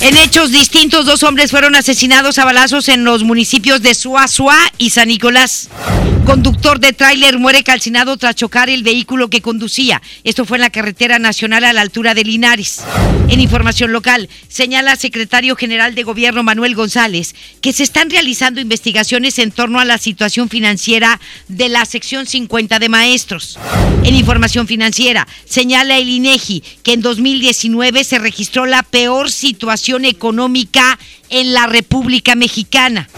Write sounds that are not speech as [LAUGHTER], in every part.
En hechos distintos, dos hombres fueron asesinados a balazos en los municipios de Suazua y San Nicolás. Conductor de tráiler muere calcinado tras chocar el vehículo que conducía. Esto fue en la carretera nacional a la altura de Linares. En información local, señala secretario general de gobierno Manuel González que se están realizando investigaciones en torno a la situación financiera de la sección 50 de maestros. En información financiera, señala el INEGI que en 2019 se registró la peor situación económica en la República Mexicana.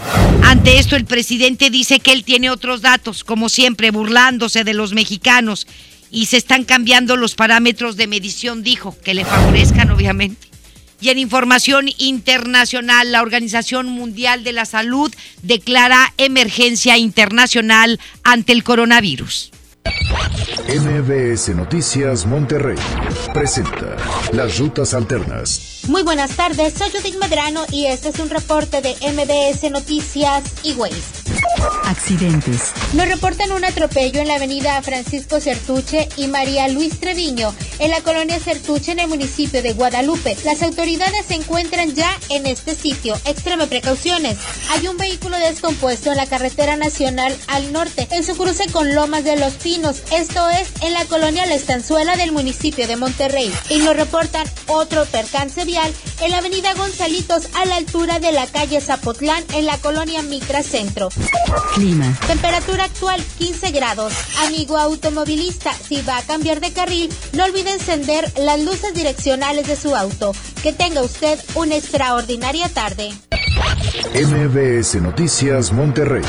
Ante esto, el presidente dice que él tiene otros datos, como siempre, burlándose de los mexicanos. Y se están cambiando los parámetros de medición, dijo, que le favorezcan, obviamente. Y en información internacional, la Organización Mundial de la Salud declara emergencia internacional ante el coronavirus. MBS Noticias Monterrey presenta Las Rutas Alternas. Muy buenas tardes, soy Judith Medrano y este es un reporte de MBS Noticias y Waze. Accidentes. Nos reportan un atropello en la avenida Francisco Certuche y María Luis Treviño, en la colonia Certuche, en el municipio de Guadalupe. Las autoridades se encuentran ya en este sitio. Extreme precauciones. Hay un vehículo descompuesto en la carretera nacional al norte, en su cruce con Lomas de los Pinos. Esto es en la colonia La Estanzuela del municipio de Monterrey. Y nos reportan otro percance vial en la avenida Gonzalitos a la altura de la calle Zapotlán en la colonia Mitra Centro. Clima. Temperatura actual 15 grados. Amigo automovilista, si va a cambiar de carril, no olvide encender las luces direccionales de su auto. Que tenga usted una extraordinaria tarde. MBS Noticias Monterrey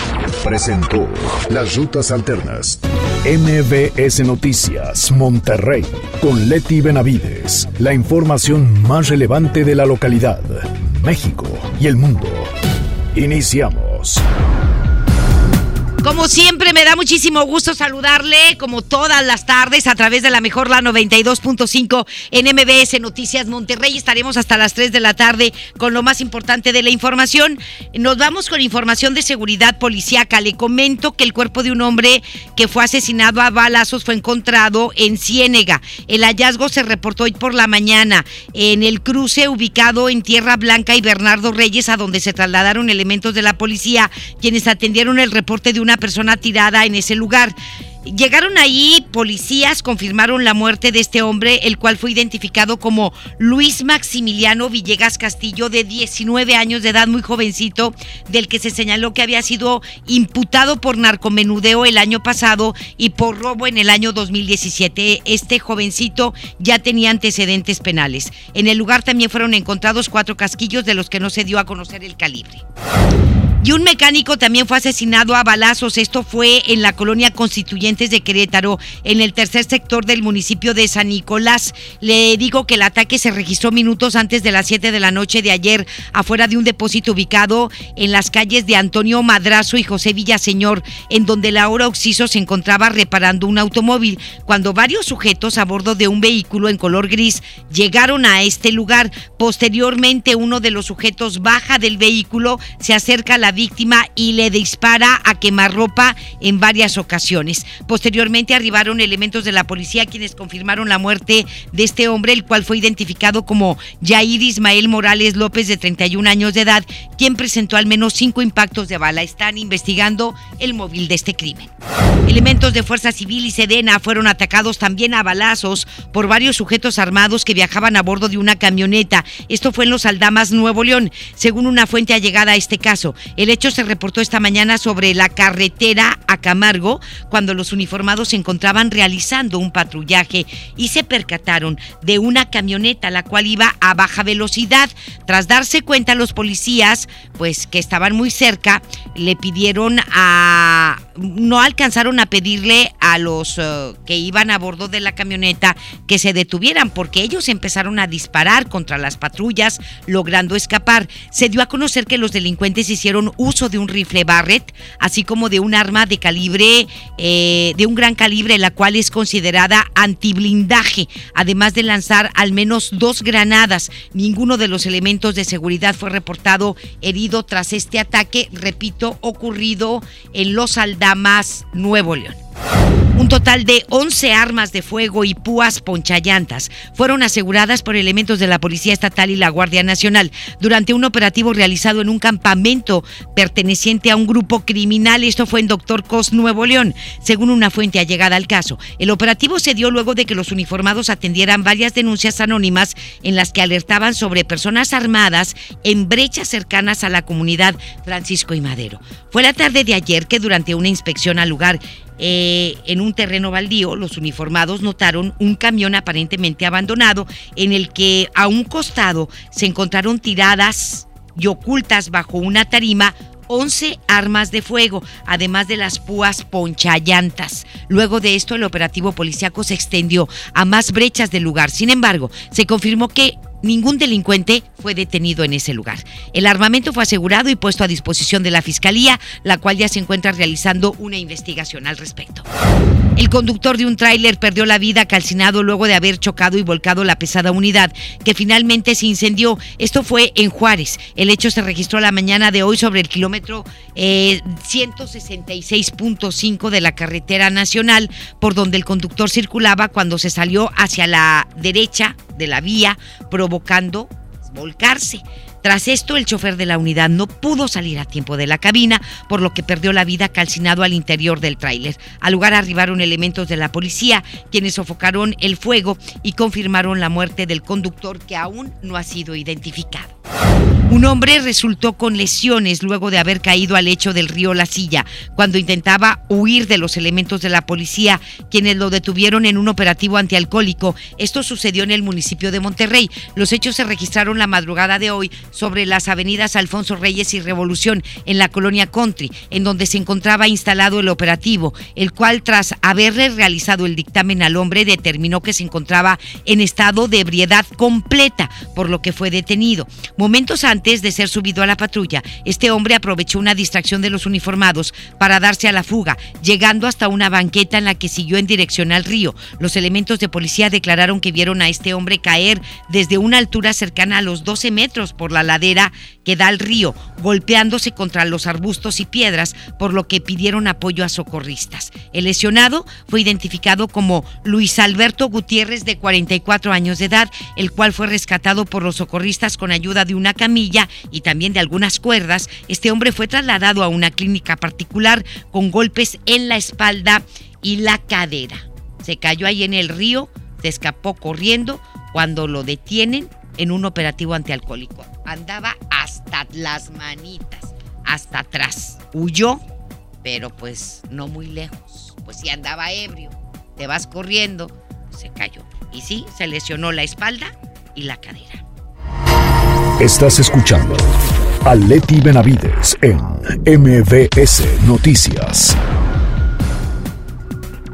presentó Las Rutas Alternas. MBS Noticias Monterrey con Leti Benavides. La información más relevante de la localidad, México y el mundo. Iniciamos. Como siempre, me da muchísimo gusto saludarle, como todas las tardes, a través de la mejor la 92.5 en MBS Noticias Monterrey. Estaremos hasta las 3 de la tarde con lo más importante de la información. Nos vamos con información de seguridad policiaca. Le comento que el cuerpo de un hombre que fue asesinado a balazos fue encontrado en Ciénega. El hallazgo se reportó hoy por la mañana en el cruce ubicado en Tierra Blanca y Bernardo Reyes, a donde se trasladaron elementos de la policía, quienes atendieron el reporte de un una persona tirada en ese lugar. Llegaron ahí policías, confirmaron la muerte de este hombre, el cual fue identificado como Luis Maximiliano Villegas Castillo, de 19 años de edad, muy jovencito, del que se señaló que había sido imputado por narcomenudeo el año pasado y por robo en el año 2017. Este jovencito ya tenía antecedentes penales. En el lugar también fueron encontrados cuatro casquillos de los que no se dio a conocer el calibre. Y un mecánico también fue asesinado a balazos. Esto fue en la colonia Constituyentes de Querétaro, en el tercer sector del municipio de San Nicolás. Le digo que el ataque se registró minutos antes de las 7 de la noche de ayer, afuera de un depósito ubicado en las calles de Antonio Madrazo y José Villaseñor, en donde Laura Oxiso se encontraba reparando un automóvil, cuando varios sujetos a bordo de un vehículo en color gris llegaron a este lugar. Posteriormente, uno de los sujetos baja del vehículo, se acerca a la víctima y le dispara a quemarropa en varias ocasiones. Posteriormente arribaron elementos de la policía quienes confirmaron la muerte de este hombre, el cual fue identificado como Jair Ismael Morales López, de 31 años de edad, quien presentó al menos cinco impactos de bala. Están investigando el móvil de este crimen. Elementos de Fuerza Civil y Sedena fueron atacados también a balazos por varios sujetos armados que viajaban a bordo de una camioneta. Esto fue en Los Aldamas, Nuevo León, según una fuente allegada a este caso. El hecho se reportó esta mañana sobre la carretera a Camargo, cuando los uniformados se encontraban realizando un patrullaje y se percataron de una camioneta la cual iba a baja velocidad. Tras darse cuenta los policías, pues que estaban muy cerca, le pidieron a no alcanzaron a pedirle a los eh, que iban a bordo de la camioneta que se detuvieran porque ellos empezaron a disparar contra las patrullas logrando escapar. Se dio a conocer que los delincuentes hicieron uso de un rifle Barrett, así como de un arma de calibre, eh, de un gran calibre, la cual es considerada antiblindaje, además de lanzar al menos dos granadas. Ninguno de los elementos de seguridad fue reportado herido tras este ataque, repito, ocurrido en Los Aldamas, Nuevo León. Un total de 11 armas de fuego y púas ponchallantas fueron aseguradas por elementos de la Policía Estatal y la Guardia Nacional durante un operativo realizado en un campamento perteneciente a un grupo criminal. Esto fue en Doctor Cos, Nuevo León, según una fuente allegada al caso. El operativo se dio luego de que los uniformados atendieran varias denuncias anónimas en las que alertaban sobre personas armadas en brechas cercanas a la comunidad Francisco y Madero. Fue la tarde de ayer que durante una inspección al lugar eh, en un terreno baldío, los uniformados notaron un camión aparentemente abandonado en el que a un costado se encontraron tiradas y ocultas bajo una tarima 11 armas de fuego, además de las púas ponchallantas. Luego de esto, el operativo policíaco se extendió a más brechas del lugar. Sin embargo, se confirmó que Ningún delincuente fue detenido en ese lugar. El armamento fue asegurado y puesto a disposición de la Fiscalía, la cual ya se encuentra realizando una investigación al respecto. El conductor de un tráiler perdió la vida calcinado luego de haber chocado y volcado la pesada unidad que finalmente se incendió. Esto fue en Juárez. El hecho se registró la mañana de hoy sobre el kilómetro 166.5 eh, de la carretera nacional por donde el conductor circulaba cuando se salió hacia la derecha de la vía volcarse. Tras esto, el chofer de la unidad no pudo salir a tiempo de la cabina, por lo que perdió la vida calcinado al interior del tráiler. Al lugar arribaron elementos de la policía, quienes sofocaron el fuego y confirmaron la muerte del conductor que aún no ha sido identificado. Un hombre resultó con lesiones luego de haber caído al lecho del río La Silla cuando intentaba huir de los elementos de la policía, quienes lo detuvieron en un operativo antialcohólico. Esto sucedió en el municipio de Monterrey. Los hechos se registraron la madrugada de hoy sobre las avenidas Alfonso Reyes y Revolución en la colonia Country, en donde se encontraba instalado el operativo, el cual tras haberle realizado el dictamen al hombre determinó que se encontraba en estado de ebriedad completa, por lo que fue detenido. Momentos antes de ser subido a la patrulla, este hombre aprovechó una distracción de los uniformados para darse a la fuga, llegando hasta una banqueta en la que siguió en dirección al río. Los elementos de policía declararon que vieron a este hombre caer desde una altura cercana a los 12 metros por la ladera que da al río, golpeándose contra los arbustos y piedras, por lo que pidieron apoyo a socorristas. El lesionado fue identificado como Luis Alberto Gutiérrez, de 44 años de edad, el cual fue rescatado por los socorristas con ayuda de una camilla y también de algunas cuerdas, este hombre fue trasladado a una clínica particular con golpes en la espalda y la cadera. Se cayó ahí en el río, se escapó corriendo cuando lo detienen en un operativo antialcohólico. Andaba hasta las manitas, hasta atrás. Huyó, pero pues no muy lejos. Pues si andaba ebrio, te vas corriendo, se cayó. Y sí, se lesionó la espalda y la cadera. Estás escuchando a Leti Benavides en MBS Noticias.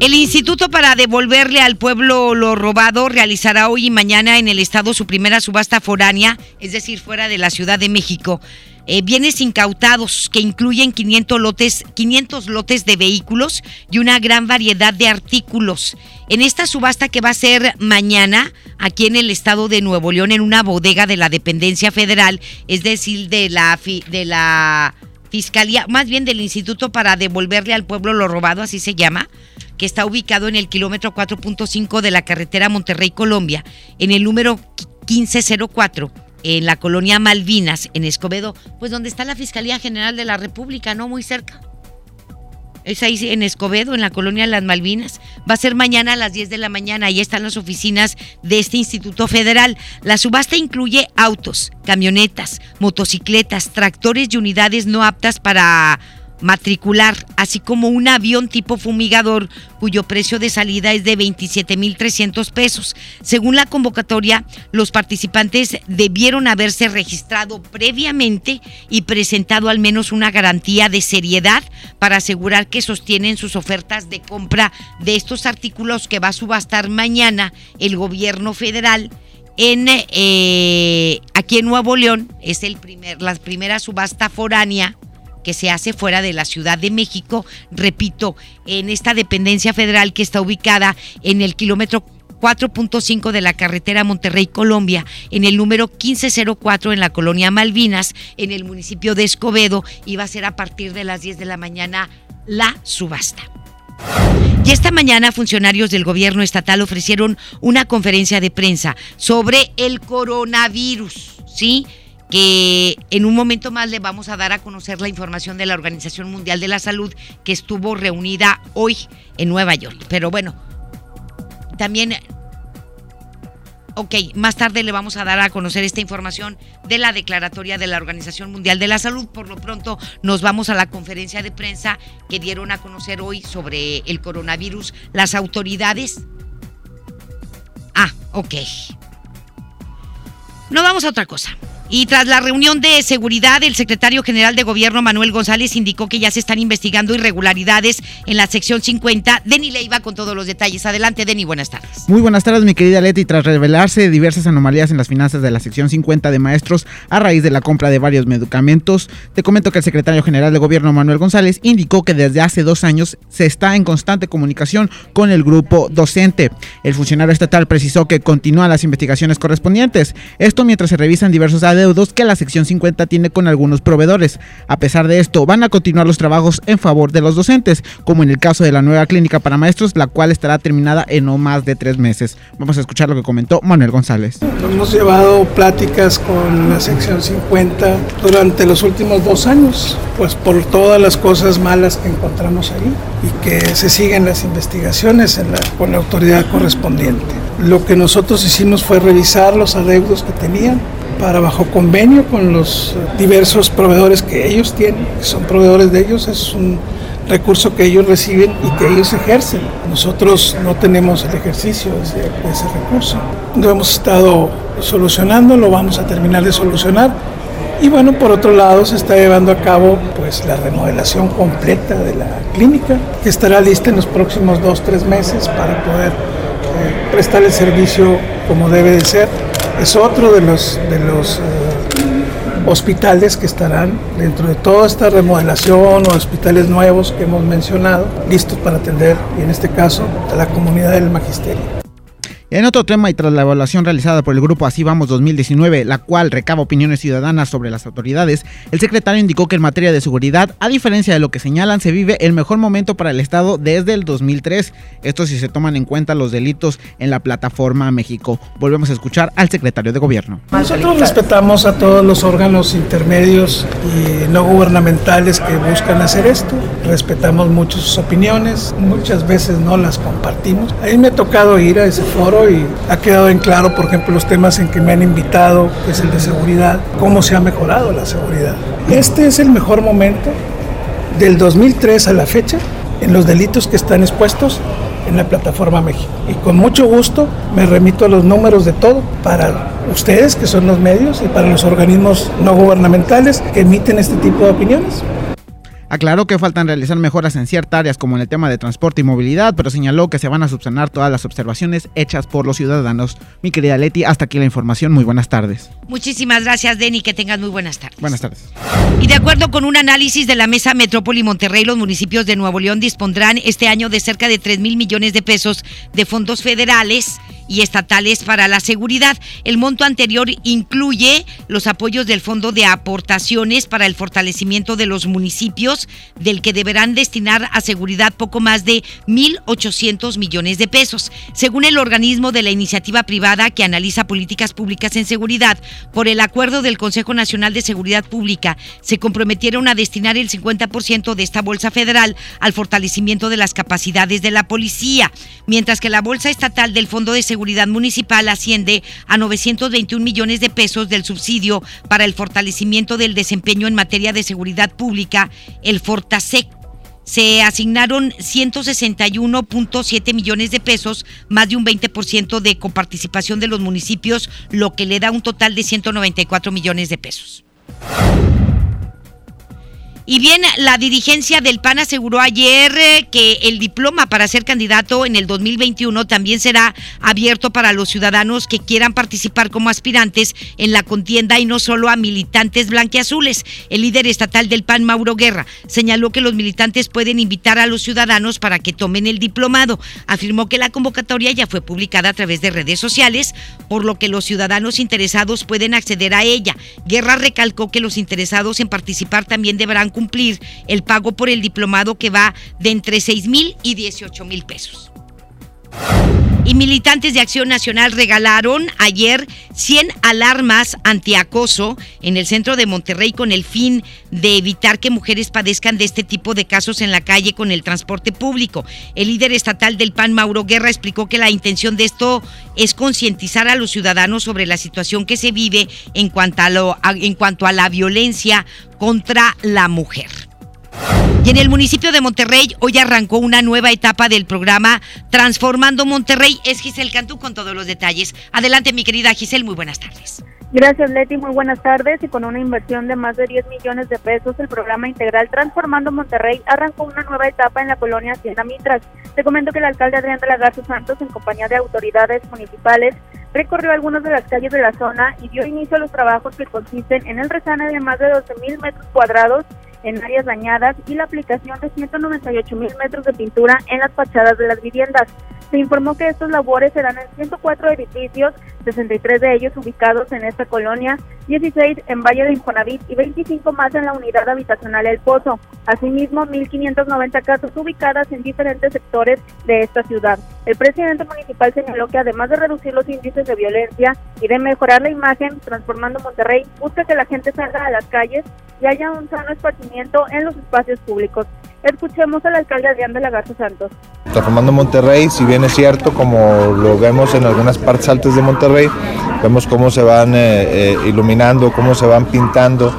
El Instituto para devolverle al pueblo lo robado realizará hoy y mañana en el estado su primera subasta foránea, es decir, fuera de la Ciudad de México. Eh, bienes incautados que incluyen 500 lotes, 500 lotes de vehículos y una gran variedad de artículos. En esta subasta que va a ser mañana aquí en el estado de Nuevo León en una bodega de la dependencia federal, es decir, de la de la Fiscalía, más bien del Instituto para devolverle al pueblo lo robado, así se llama, que está ubicado en el kilómetro 4.5 de la carretera Monterrey Colombia, en el número 1504 en la colonia Malvinas, en Escobedo, pues donde está la Fiscalía General de la República, ¿no? Muy cerca. Es ahí en Escobedo, en la colonia Las Malvinas. Va a ser mañana a las 10 de la mañana. Ahí están las oficinas de este Instituto Federal. La subasta incluye autos, camionetas, motocicletas, tractores y unidades no aptas para matricular, así como un avión tipo fumigador cuyo precio de salida es de 27.300 pesos. Según la convocatoria, los participantes debieron haberse registrado previamente y presentado al menos una garantía de seriedad para asegurar que sostienen sus ofertas de compra de estos artículos que va a subastar mañana el gobierno federal en eh, aquí en Nuevo León es el primer la primera subasta foránea que se hace fuera de la Ciudad de México, repito, en esta dependencia federal que está ubicada en el kilómetro 4.5 de la carretera Monterrey, Colombia, en el número 1504 en la colonia Malvinas, en el municipio de Escobedo, y va a ser a partir de las 10 de la mañana la subasta. Y esta mañana funcionarios del gobierno estatal ofrecieron una conferencia de prensa sobre el coronavirus, ¿sí? Que en un momento más le vamos a dar a conocer la información de la Organización Mundial de la Salud que estuvo reunida hoy en Nueva York. Pero bueno, también, ok, más tarde le vamos a dar a conocer esta información de la declaratoria de la Organización Mundial de la Salud. Por lo pronto nos vamos a la conferencia de prensa que dieron a conocer hoy sobre el coronavirus las autoridades. Ah, ok. No vamos a otra cosa. Y tras la reunión de seguridad, el secretario general de gobierno Manuel González indicó que ya se están investigando irregularidades en la sección 50. Deni Leiva con todos los detalles. Adelante, Deni, buenas tardes. Muy buenas tardes, mi querida Leti. Tras revelarse diversas anomalías en las finanzas de la sección 50 de maestros a raíz de la compra de varios medicamentos, te comento que el secretario general de gobierno Manuel González indicó que desde hace dos años se está en constante comunicación con el grupo docente. El funcionario estatal precisó que continúan las investigaciones correspondientes. Esto mientras se revisan diversos adeudos que la sección 50 tiene con algunos proveedores. A pesar de esto, van a continuar los trabajos en favor de los docentes, como en el caso de la nueva clínica para maestros, la cual estará terminada en no más de tres meses. Vamos a escuchar lo que comentó Manuel González. Hemos llevado pláticas con la sección 50 durante los últimos dos años, pues por todas las cosas malas que encontramos ahí y que se siguen las investigaciones en la, con la autoridad correspondiente. Lo que nosotros hicimos fue revisar los adeudos que tenían para bajo convenio con los diversos proveedores que ellos tienen, que son proveedores de ellos, es un recurso que ellos reciben y que ellos ejercen. Nosotros no tenemos el ejercicio de ese, recurso. Lo hemos estado solucionando, lo vamos a terminar de solucionar. Y bueno, por otro lado se está llevando a cabo pues la remodelación completa de la clínica, que estará lista en los próximos dos, tres meses para poder eh, prestar el servicio como debe de ser es otro de los, de los eh, hospitales que estarán dentro de toda esta remodelación o hospitales nuevos que hemos mencionado, listos para atender, y en este caso, a la comunidad del magisterio. En otro tema y tras la evaluación realizada por el grupo Así Vamos 2019, la cual recaba opiniones ciudadanas sobre las autoridades, el secretario indicó que en materia de seguridad, a diferencia de lo que señalan, se vive el mejor momento para el Estado desde el 2003. Esto si se toman en cuenta los delitos en la plataforma México. Volvemos a escuchar al secretario de gobierno. Nosotros respetamos a todos los órganos intermedios y no gubernamentales que buscan hacer esto. Respetamos mucho sus opiniones, muchas veces no las compartimos. A mí me ha tocado ir a ese foro y ha quedado en claro, por ejemplo, los temas en que me han invitado, que es el de seguridad, cómo se ha mejorado la seguridad. Este es el mejor momento del 2003 a la fecha en los delitos que están expuestos en la plataforma México. Y con mucho gusto me remito a los números de todo para ustedes, que son los medios, y para los organismos no gubernamentales que emiten este tipo de opiniones. Aclaró que faltan realizar mejoras en ciertas áreas como en el tema de transporte y movilidad, pero señaló que se van a subsanar todas las observaciones hechas por los ciudadanos. Mi querida Leti, hasta aquí la información. Muy buenas tardes. Muchísimas gracias, Denny. Que tengas muy buenas tardes. Buenas tardes. Y de acuerdo con un análisis de la Mesa Metrópoli Monterrey, los municipios de Nuevo León dispondrán este año de cerca de 3 mil millones de pesos de fondos federales y estatales para la seguridad. El monto anterior incluye los apoyos del Fondo de Aportaciones para el fortalecimiento de los municipios, del que deberán destinar a seguridad poco más de 1.800 millones de pesos. Según el organismo de la iniciativa privada que analiza políticas públicas en seguridad, por el acuerdo del Consejo Nacional de Seguridad Pública, se comprometieron a destinar el 50% de esta bolsa federal al fortalecimiento de las capacidades de la policía, mientras que la bolsa estatal del Fondo de Seguridad Municipal asciende a 921 millones de pesos del subsidio para el fortalecimiento del desempeño en materia de seguridad pública, el Fortasec se asignaron 161.7 millones de pesos, más de un 20% de coparticipación de los municipios, lo que le da un total de 194 millones de pesos. Y bien, la dirigencia del PAN aseguró ayer eh, que el diploma para ser candidato en el 2021 también será abierto para los ciudadanos que quieran participar como aspirantes en la contienda y no solo a militantes blanqueazules. El líder estatal del PAN, Mauro Guerra, señaló que los militantes pueden invitar a los ciudadanos para que tomen el diplomado. Afirmó que la convocatoria ya fue publicada a través de redes sociales, por lo que los ciudadanos interesados pueden acceder a ella. Guerra recalcó que los interesados en participar también deberán cumplir el pago por el diplomado que va de entre 6 mil y 18 mil pesos. Y militantes de Acción Nacional regalaron ayer 100 alarmas antiacoso en el centro de Monterrey con el fin de evitar que mujeres padezcan de este tipo de casos en la calle con el transporte público. El líder estatal del PAN, Mauro Guerra, explicó que la intención de esto es concientizar a los ciudadanos sobre la situación que se vive en cuanto a, lo, en cuanto a la violencia contra la mujer. Y en el municipio de Monterrey hoy arrancó una nueva etapa del programa Transformando Monterrey. Es Giselle Cantú con todos los detalles. Adelante, mi querida Giselle, muy buenas tardes. Gracias, Leti. Muy buenas tardes. Y con una inversión de más de 10 millones de pesos, el programa integral Transformando Monterrey arrancó una nueva etapa en la colonia Hacienda Mitras. Te comento que el alcalde Adrián de la Garza Santos, en compañía de autoridades municipales, recorrió algunas de las calles de la zona y dio inicio a los trabajos que consisten en el resane de más de 12 mil metros cuadrados en áreas dañadas y la aplicación de 198 mil metros de pintura en las fachadas de las viviendas. Se informó que estos labores serán en 104 edificios, 63 de ellos ubicados en esta colonia, 16 en Valle de Infonavit y 25 más en la unidad habitacional El Pozo. Asimismo, 1.590 casas ubicadas en diferentes sectores de esta ciudad. El presidente municipal señaló que además de reducir los índices de violencia y de mejorar la imagen, transformando Monterrey, busca que la gente salga a las calles y haya un sano esparcimiento en los espacios públicos. Escuchemos al alcalde Adrián de la Garza Santos. Transformando Monterrey, si bien es cierto, como lo vemos en algunas partes altas de Monterrey, vemos cómo se van eh, eh, iluminando, cómo se van pintando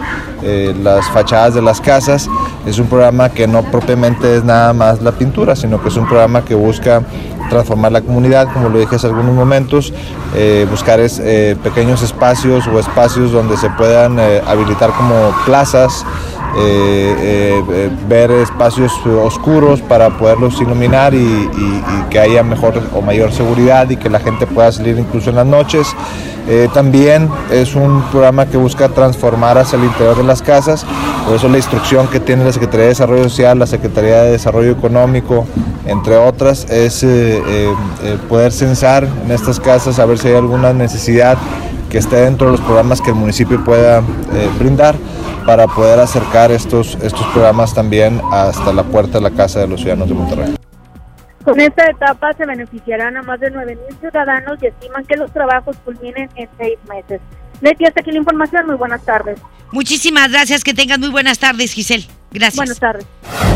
eh, las fachadas de las casas. Es un programa que no propiamente es nada más la pintura, sino que es un programa que busca transformar la comunidad, como lo dije hace algunos momentos, buscar es, pequeños espacios o espacios donde se puedan habilitar como plazas, eh, eh, eh, ver espacios oscuros para poderlos iluminar y, que haya mejor o mayor seguridad y que la gente pueda salir incluso en las noches. también es un programa que busca transformar hacia el interior de las casas, por eso la instrucción que tiene la Secretaría de Desarrollo Social, la Secretaría de Desarrollo Económico, entre otras, es poder censar en estas casas a ver si hay alguna necesidad que esté dentro de los programas que el municipio pueda brindar para poder acercar estos, estos programas también hasta la puerta de la Casa de los Ciudadanos de Monterrey. Con esta etapa se beneficiarán a más de 9.000 ciudadanos y estiman que los trabajos culminen en seis meses. Leti, hasta aquí la información. Muy buenas tardes. Muchísimas gracias. Que tengan muy buenas tardes, Giselle. Gracias. Buenas tardes.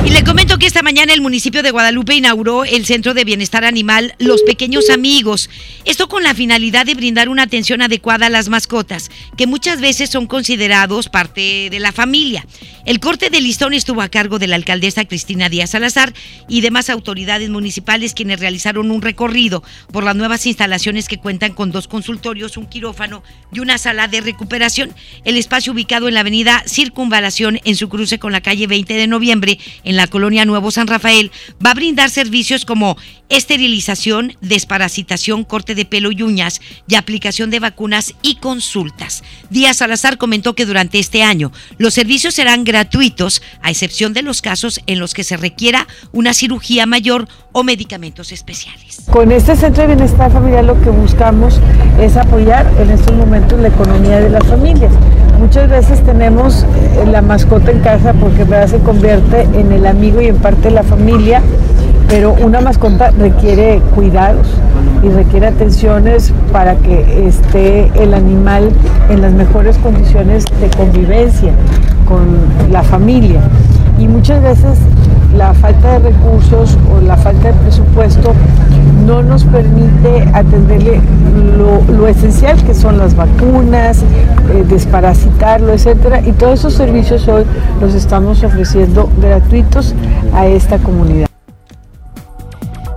Y le comento que esta mañana el municipio de Guadalupe inauguró el Centro de Bienestar Animal Los Pequeños Amigos. Esto con la finalidad de brindar una atención adecuada a las mascotas, que muchas veces son considerados parte de la familia. El corte de listón estuvo a cargo de la alcaldesa Cristina Díaz Salazar y demás autoridades municipales quienes realizaron un recorrido por las nuevas instalaciones que cuentan con dos consultorios, un quirófano y una sala de recuperación. El espacio ubicado en la avenida Circunvalación en su cruce con la calle 20 de noviembre en la colonia Nuevo San Rafael, va a brindar servicios como esterilización, desparasitación, corte de pelo y uñas y aplicación de vacunas y consultas. Díaz Salazar comentó que durante este año los servicios serán gratuitos, a excepción de los casos en los que se requiera una cirugía mayor o medicamentos especiales. Con este centro de bienestar familiar lo que buscamos es apoyar en estos momentos la economía de las familias. Muchas veces tenemos eh, la mascota en casa porque se convierte en el amigo y en parte de la familia, pero una mascota requiere cuidados y requiere atenciones para que esté el animal en las mejores condiciones de convivencia con la familia. Y muchas veces la falta de recursos o la falta de presupuesto no nos permite atenderle lo, esencial que son las vacunas, eh, desparasitarlo, etcétera. Y todos esos servicios hoy los estamos ofreciendo gratuitos a esta comunidad.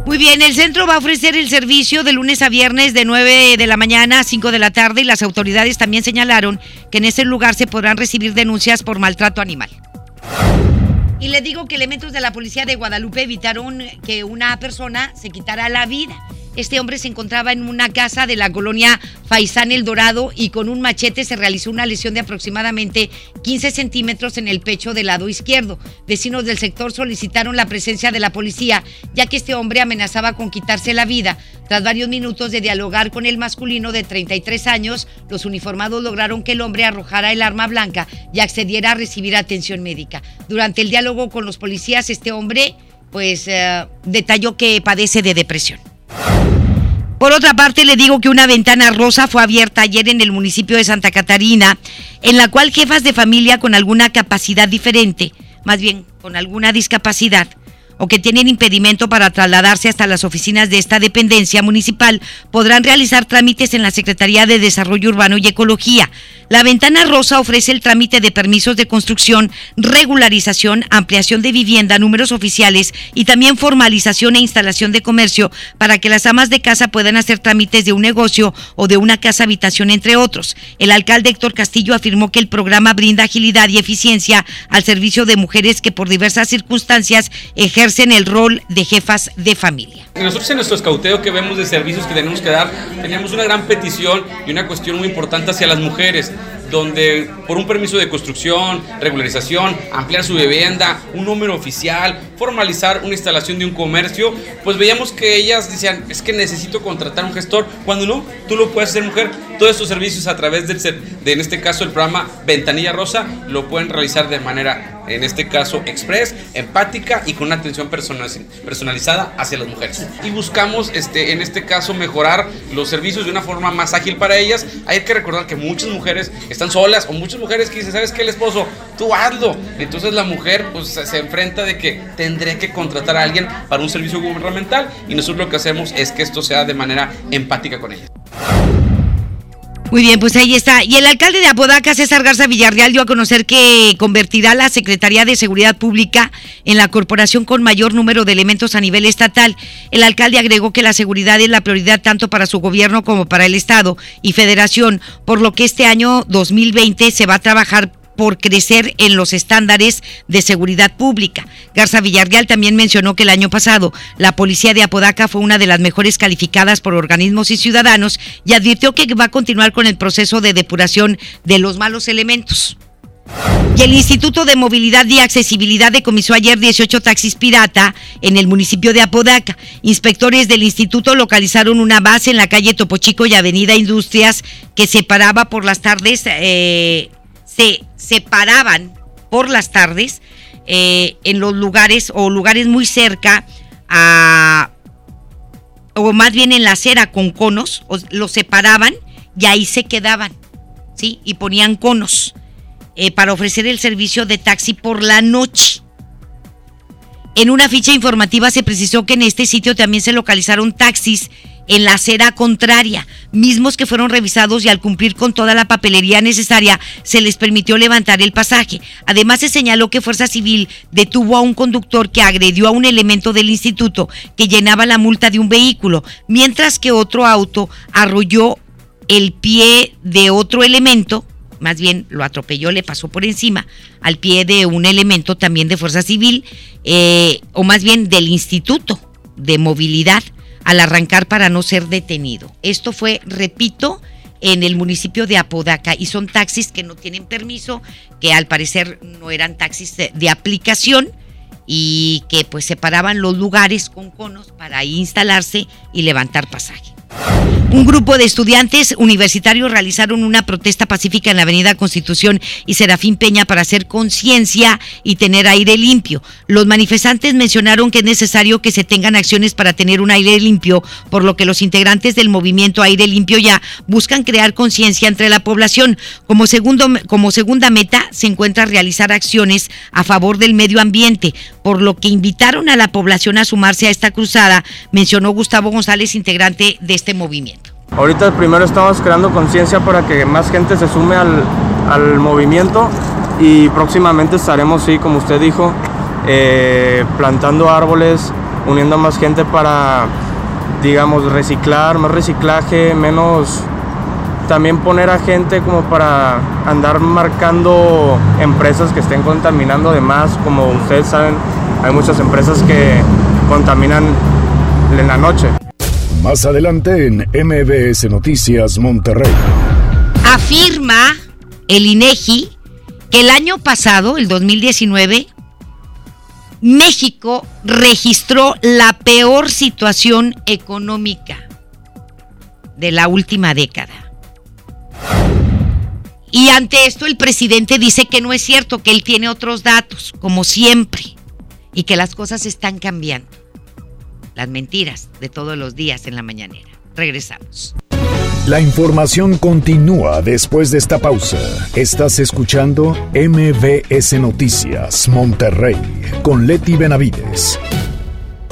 Muy bien, el centro va a ofrecer el servicio de lunes a viernes de 9 de la mañana a 5 de la tarde y las autoridades también señalaron que en ese lugar se podrán recibir denuncias por maltrato animal. Y le digo que elementos de la policía de Guadalupe evitaron que una persona se quitara la vida. Este hombre se encontraba en una casa de la colonia Faisán El Dorado y con un machete se realizó una lesión de aproximadamente 15 centímetros en el pecho del lado izquierdo. Vecinos del sector solicitaron la presencia de la policía, ya que este hombre amenazaba con quitarse la vida. Tras varios minutos de dialogar con el masculino de 33 años, los uniformados lograron que el hombre arrojara el arma blanca y accediera a recibir atención médica. Durante el diálogo con los policías, este hombre pues eh, detalló que padece de depresión. Por otra parte, le digo que una ventana rosa fue abierta ayer en el municipio de Santa Catarina, en la cual jefas de familia con alguna capacidad diferente, más bien con alguna discapacidad, o que tienen impedimento para trasladarse hasta las oficinas de esta dependencia municipal podrán realizar trámites en la Secretaría de Desarrollo Urbano y Ecología. La ventana rosa ofrece el trámite de permisos de construcción, regularización, ampliación de vivienda, números oficiales y también formalización e instalación de comercio para que las amas de casa puedan hacer trámites de un negocio o de una casa habitación, entre otros. El alcalde Héctor Castillo afirmó que el programa brinda agilidad y eficiencia al servicio de mujeres que por diversas circunstancias ejercen el rol de jefas de familia. Nosotros en nuestro escauteo que vemos de servicios que tenemos que dar, tenemos una gran petición y una cuestión muy importante hacia las mujeres donde por un permiso de construcción, regularización, ampliar su vivienda, un número oficial, formalizar una instalación de un comercio, pues veíamos que ellas decían, es que necesito contratar un gestor, cuando no, tú lo puedes hacer mujer, todos estos servicios a través del, de, en este caso, el programa Ventanilla Rosa, lo pueden realizar de manera, en este caso, express, empática y con una atención personalizada hacia las mujeres. Y buscamos, este, en este caso, mejorar los servicios de una forma más ágil para ellas. Hay que recordar que muchas mujeres están están solas, o muchas mujeres que dicen, ¿sabes qué? El esposo, tú hazlo. Entonces la mujer pues se enfrenta de que tendré que contratar a alguien para un servicio gubernamental y nosotros lo que hacemos es que esto sea de manera empática con ella. Muy bien, pues ahí está. Y el alcalde de Apodaca, César Garza Villarreal, dio a conocer que convertirá la Secretaría de Seguridad Pública en la corporación con mayor número de elementos a nivel estatal. El alcalde agregó que la seguridad es la prioridad tanto para su gobierno como para el Estado y Federación, por lo que este año 2020 se va a trabajar por crecer en los estándares de seguridad pública. Garza Villarreal también mencionó que el año pasado la policía de Apodaca fue una de las mejores calificadas por organismos y ciudadanos y advirtió que va a continuar con el proceso de depuración de los malos elementos. Y el Instituto de Movilidad y Accesibilidad decomisó ayer 18 taxis pirata en el municipio de Apodaca. Inspectores del instituto localizaron una base en la calle Topo Chico y Avenida Industrias que se paraba por las tardes eh, se separaban por las tardes eh, en los lugares o lugares muy cerca a, o más bien en la acera con conos, los separaban y ahí se quedaban, ¿sí? Y ponían conos eh, para ofrecer el servicio de taxi por la noche. En una ficha informativa se precisó que en este sitio también se localizaron taxis en la acera contraria, mismos que fueron revisados y al cumplir con toda la papelería necesaria se les permitió levantar el pasaje. Además se señaló que Fuerza Civil detuvo a un conductor que agredió a un elemento del instituto que llenaba la multa de un vehículo, mientras que otro auto arrolló el pie de otro elemento más bien lo atropelló, le pasó por encima al pie de un elemento también de Fuerza Civil, eh, o más bien del Instituto de Movilidad, al arrancar para no ser detenido. Esto fue, repito, en el municipio de Apodaca y son taxis que no tienen permiso, que al parecer no eran taxis de, aplicación y que pues separaban los lugares con conos para instalarse y levantar pasaje. Un grupo de estudiantes universitarios realizaron una protesta pacífica en la Avenida Constitución y Serafín Peña para hacer conciencia y tener aire limpio. Los manifestantes mencionaron que es necesario que se tengan acciones para tener un aire limpio, por lo que los integrantes del movimiento Aire Limpio ya buscan crear conciencia entre la población. Como, segundo, como segunda meta se encuentra realizar acciones a favor del medio ambiente, por lo que invitaron a la población a sumarse a esta cruzada, mencionó Gustavo González, integrante de este movimiento. Ahorita primero estamos creando conciencia para que más gente se sume al, al, movimiento y próximamente estaremos, sí, como usted dijo, eh, plantando árboles, uniendo a más gente para, digamos, reciclar, más reciclaje, menos... También poner a gente como para andar marcando empresas que estén contaminando de más, como ustedes saben, hay muchas empresas que contaminan en la noche. Más adelante en MBS Noticias Monterrey. Afirma el INEGI que el año pasado, el 2019, México registró la peor situación económica de la última década. Y ante esto el presidente dice que no es cierto, que él tiene otros datos, como siempre, y que las cosas están cambiando las mentiras de todos los días en la mañanera. Regresamos. La información continúa después de esta pausa. Estás escuchando MBS Noticias Monterrey con Leti Benavides.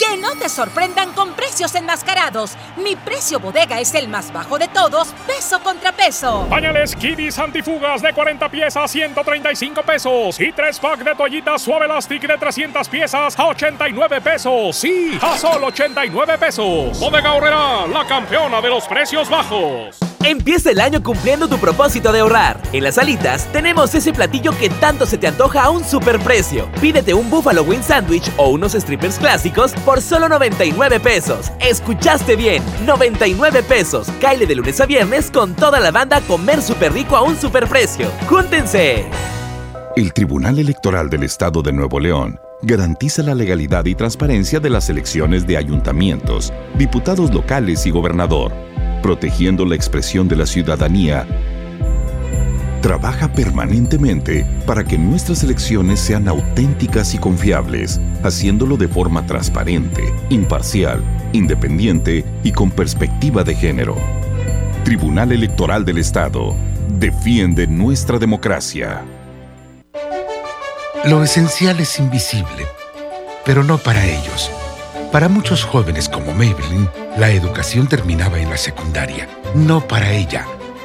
Que no te sorprendan con precios enmascarados. Mi precio bodega es el más bajo de todos, peso contra peso. Pañales Kidis antifugas de 40 piezas, 135 pesos. Y 3 pack de toallitas suave elastic de 300 piezas a 89 pesos. Sí, a solo 89 pesos. Bodega Horrera, la campeona de los precios bajos. Empieza el año cumpliendo tu propósito de ahorrar. En las alitas tenemos ese platillo que tanto se te antoja a un superprecio. Pídete un Buffalo Wing Sandwich o unos strippers clásicos por solo 99 pesos. Escuchaste bien, 99 pesos. Caile de lunes a viernes con toda la banda comer súper rico a un superprecio. ¡Júntense! El Tribunal Electoral del Estado de Nuevo León garantiza la legalidad y transparencia de las elecciones de ayuntamientos, diputados locales y gobernador protegiendo la expresión de la ciudadanía, trabaja permanentemente para que nuestras elecciones sean auténticas y confiables, haciéndolo de forma transparente, imparcial, independiente y con perspectiva de género. Tribunal Electoral del Estado defiende nuestra democracia. Lo esencial es invisible, pero no para ellos. Para muchos jóvenes como Maybelline, la educación terminaba en la secundaria. No para ella.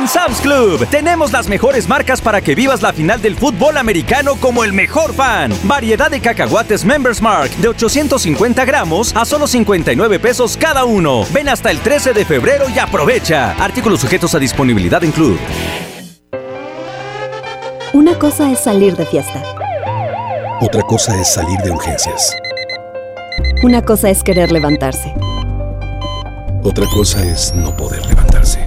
En Sam's Club tenemos las mejores marcas para que vivas la final del fútbol americano como el mejor fan. Variedad de cacahuates Members Mark de 850 gramos a solo 59 pesos cada uno. Ven hasta el 13 de febrero y aprovecha. Artículos sujetos a disponibilidad en club. Una cosa es salir de fiesta. Otra cosa es salir de urgencias. Una cosa es querer levantarse. Otra cosa es no poder levantarse.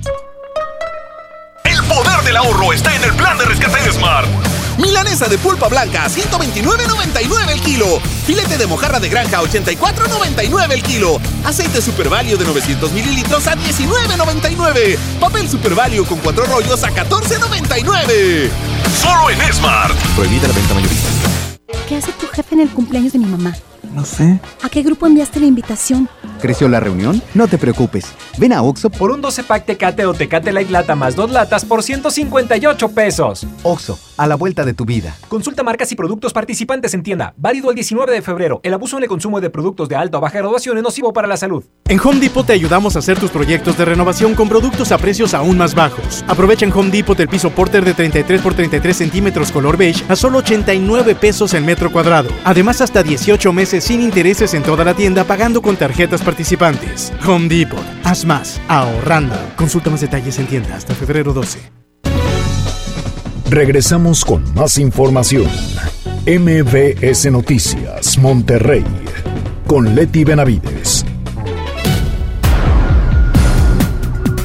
De pulpa blanca, 129.99 el kilo. Filete de mojarra de granja, 84.99 el kilo. Aceite Super Value de 900 mililitros a 19.99. Papel Super Value con cuatro rollos a 14.99. Solo en Smart. Prohibida la venta mayorista. ¿Qué hace tu jefe en el cumpleaños de mi mamá? No sé. ¿A qué grupo enviaste la invitación? ¿Creció la reunión? No te preocupes. Ven a Oxo por un 12 pack Tecate o Tecate Light Lata más dos latas por 158 pesos. Oxo, a la vuelta de tu vida. Consulta marcas y productos participantes en tienda. Válido el 19 de febrero. El abuso en el consumo de productos de alta o baja graduación es nocivo para la salud. En Home Depot te ayudamos a hacer tus proyectos de renovación con productos a precios aún más bajos. Aprovecha en Home Depot el piso Porter de 33 por 33 centímetros color beige a solo 89 pesos el metro cuadrado. Además, hasta 18 meses sin intereses en toda la tienda pagando con tarjetas participantes. Home Depot. Haz más, ahorrando. Consulta más detalles en tienda hasta febrero 12. Regresamos con más información. MBS Noticias, Monterrey, con Leti Benavides.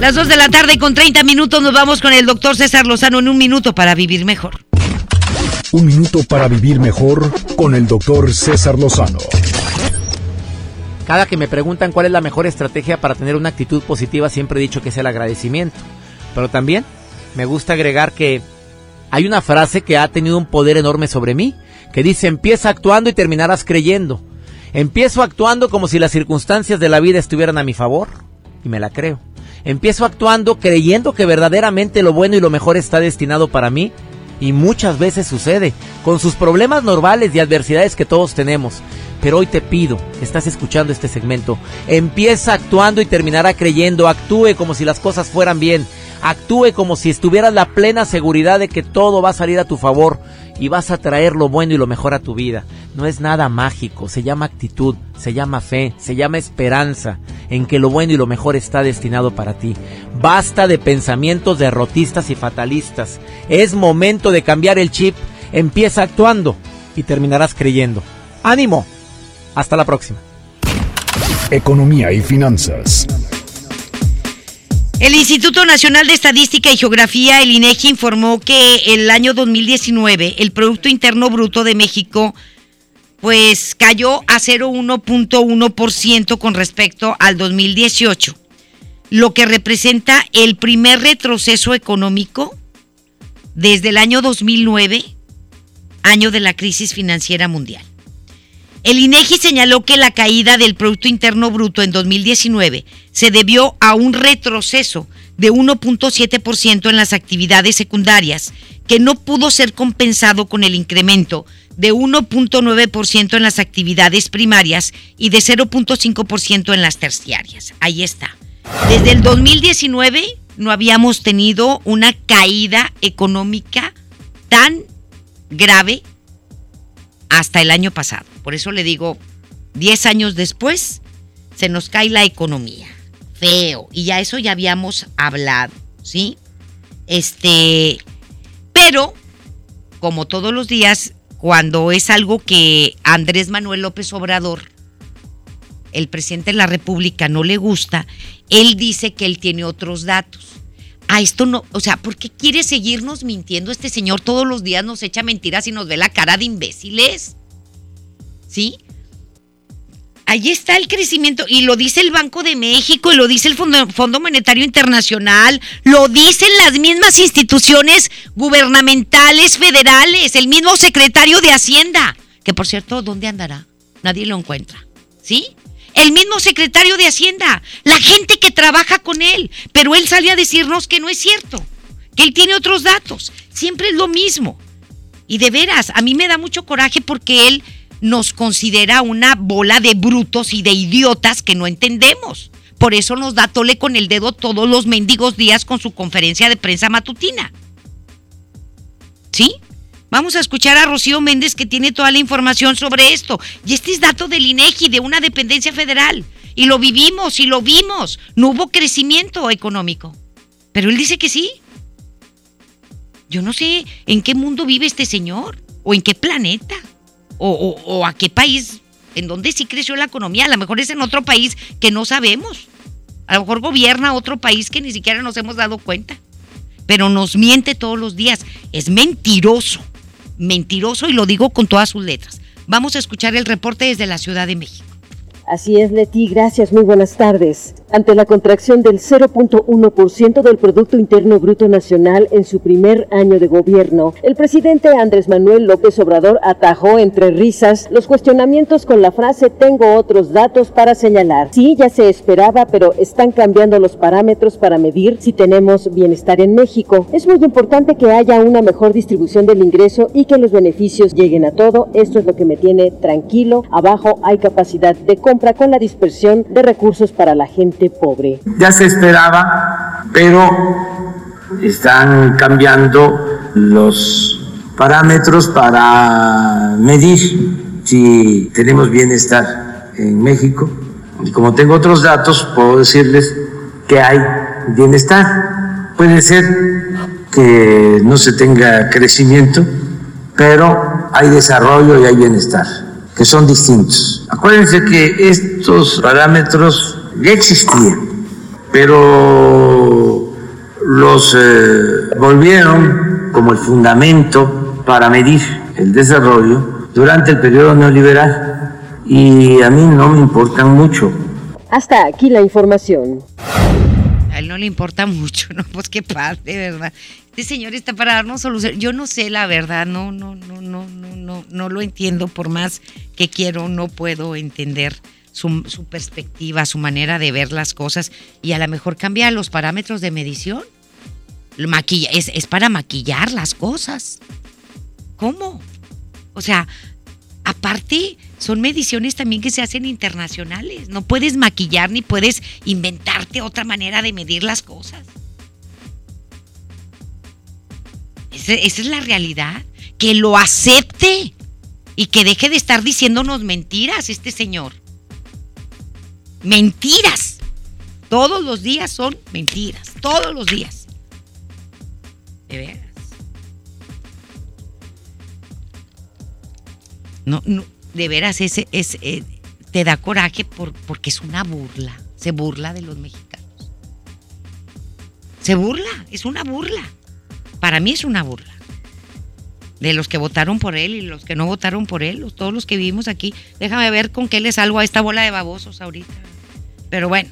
Las 2 de la tarde con 30 minutos nos vamos con el doctor César Lozano en un minuto para vivir mejor. Un minuto para vivir mejor con el doctor César Lozano. Cada que me preguntan cuál es la mejor estrategia para tener una actitud positiva, siempre he dicho que es el agradecimiento. Pero también me gusta agregar que hay una frase que ha tenido un poder enorme sobre mí, que dice empieza actuando y terminarás creyendo. Empiezo actuando como si las circunstancias de la vida estuvieran a mi favor, y me la creo. Empiezo actuando creyendo que verdaderamente lo bueno y lo mejor está destinado para mí, y muchas veces sucede, con sus problemas normales y adversidades que todos tenemos. Pero hoy te pido, estás escuchando este segmento, empieza actuando y terminará creyendo, actúe como si las cosas fueran bien, actúe como si estuvieras la plena seguridad de que todo va a salir a tu favor y vas a traer lo bueno y lo mejor a tu vida. No es nada mágico, se llama actitud, se llama fe, se llama esperanza en que lo bueno y lo mejor está destinado para ti. Basta de pensamientos derrotistas y fatalistas. Es momento de cambiar el chip. Empieza actuando y terminarás creyendo. ¡Ánimo! Hasta la próxima. Economía y finanzas. El Instituto Nacional de Estadística y Geografía, el INEGI, informó que el año 2019 el Producto Interno Bruto de México pues cayó a 0,1.1% con respecto al 2018, lo que representa el primer retroceso económico desde el año 2009, año de la crisis financiera mundial. El INEGI señaló que la caída del Producto Interno Bruto en 2019 se debió a un retroceso de 1.7% en las actividades secundarias, que no pudo ser compensado con el incremento de 1.9% en las actividades primarias y de 0.5% en las terciarias. Ahí está. Desde el 2019 no habíamos tenido una caída económica tan grave hasta el año pasado. Por eso le digo, 10 años después se nos cae la economía. Feo. Y ya eso ya habíamos hablado, ¿sí? Este, pero, como todos los días, cuando es algo que Andrés Manuel López Obrador, el presidente de la República, no le gusta, él dice que él tiene otros datos. A esto no, o sea, ¿por qué quiere seguirnos mintiendo este señor todos los días? Nos echa mentiras y nos ve la cara de imbéciles. ¿Sí? Ahí está el crecimiento y lo dice el Banco de México y lo dice el Fondo, Fondo, Monetario Internacional, lo dicen las mismas instituciones gubernamentales federales, el mismo secretario de Hacienda, que por cierto, ¿dónde andará? Nadie lo encuentra. ¿Sí? El mismo secretario de Hacienda, la gente que trabaja con él, pero él sale a decirnos que no es cierto, que él tiene otros datos. Siempre es lo mismo. Y de veras, a mí me da mucho coraje porque él nos considera una bola de brutos y de idiotas que no entendemos. Por eso nos da tole con el dedo todos los mendigos días con su conferencia de prensa matutina. ¿Sí? Vamos a escuchar a Rocío Méndez que tiene toda la información sobre esto. Y este es dato del INEGI, de una dependencia federal. Y lo vivimos y lo vimos. No hubo crecimiento económico. Pero él dice que sí. Yo no sé en qué mundo vive este señor. O en qué planeta. O, a qué país. En donde sí creció la economía. A lo mejor es en otro país que no sabemos. A lo mejor gobierna otro país que ni siquiera nos hemos dado cuenta. Pero nos miente todos los días. Es mentiroso mentiroso y lo digo con todas sus letras. Vamos a escuchar el reporte desde la Ciudad de México. Así es, Leti. Gracias. Muy buenas tardes. Ante la contracción del 0.1% del Producto Interno Bruto Nacional en su primer año de gobierno, el presidente Andrés Manuel López Obrador atajó entre risas los cuestionamientos con la frase tengo otros datos para señalar. Sí, ya se esperaba, pero están cambiando los parámetros para medir si tenemos bienestar en México. Es muy importante que haya una mejor distribución del ingreso y que los beneficios lleguen a todo. Esto es lo que me tiene tranquilo. Abajo hay capacidad de compra con la dispersión de recursos para la gente pobre. Ya se esperaba, pero están cambiando los parámetros para medir si tenemos bienestar en México. Y como tengo otros datos, puedo decirles que hay bienestar. Puede ser que no se tenga crecimiento, pero hay desarrollo y hay bienestar, que son distintos. Acuérdense que estos parámetros ya existía, pero los eh, volvieron como el fundamento para medir el desarrollo durante el periodo neoliberal y a mí no me importan mucho. Hasta aquí la información. A él no le importa [LAUGHS] mucho, ¿no? Pues qué padre, ¿verdad? Este señor está para darnos solución. Yo no sé la verdad, no, no, no, no, no, no, no lo entiendo. Por más que quiero, no puedo entender su, perspectiva, su manera de ver las cosas y a lo mejor cambia los parámetros de medición. Maquilla, es, es para maquillar las cosas. ¿Cómo? O sea, aparte, son mediciones también que se hacen internacionales. No puedes maquillar ni puedes inventarte otra manera de medir las cosas. Esa, es la realidad. Que lo acepte y que deje de estar diciéndonos mentiras este señor. Mentiras. Todos los días son mentiras. Todos los días. De veras. No, no, de veras, ese, es, eh, te da coraje por, porque es una burla. Se burla de los mexicanos. Se burla, es una burla. Para mí es una burla. De los que votaron por él y los que no votaron por él, todos los que vivimos aquí. Déjame ver con qué le salgo a esta bola de babosos ahorita. Pero bueno.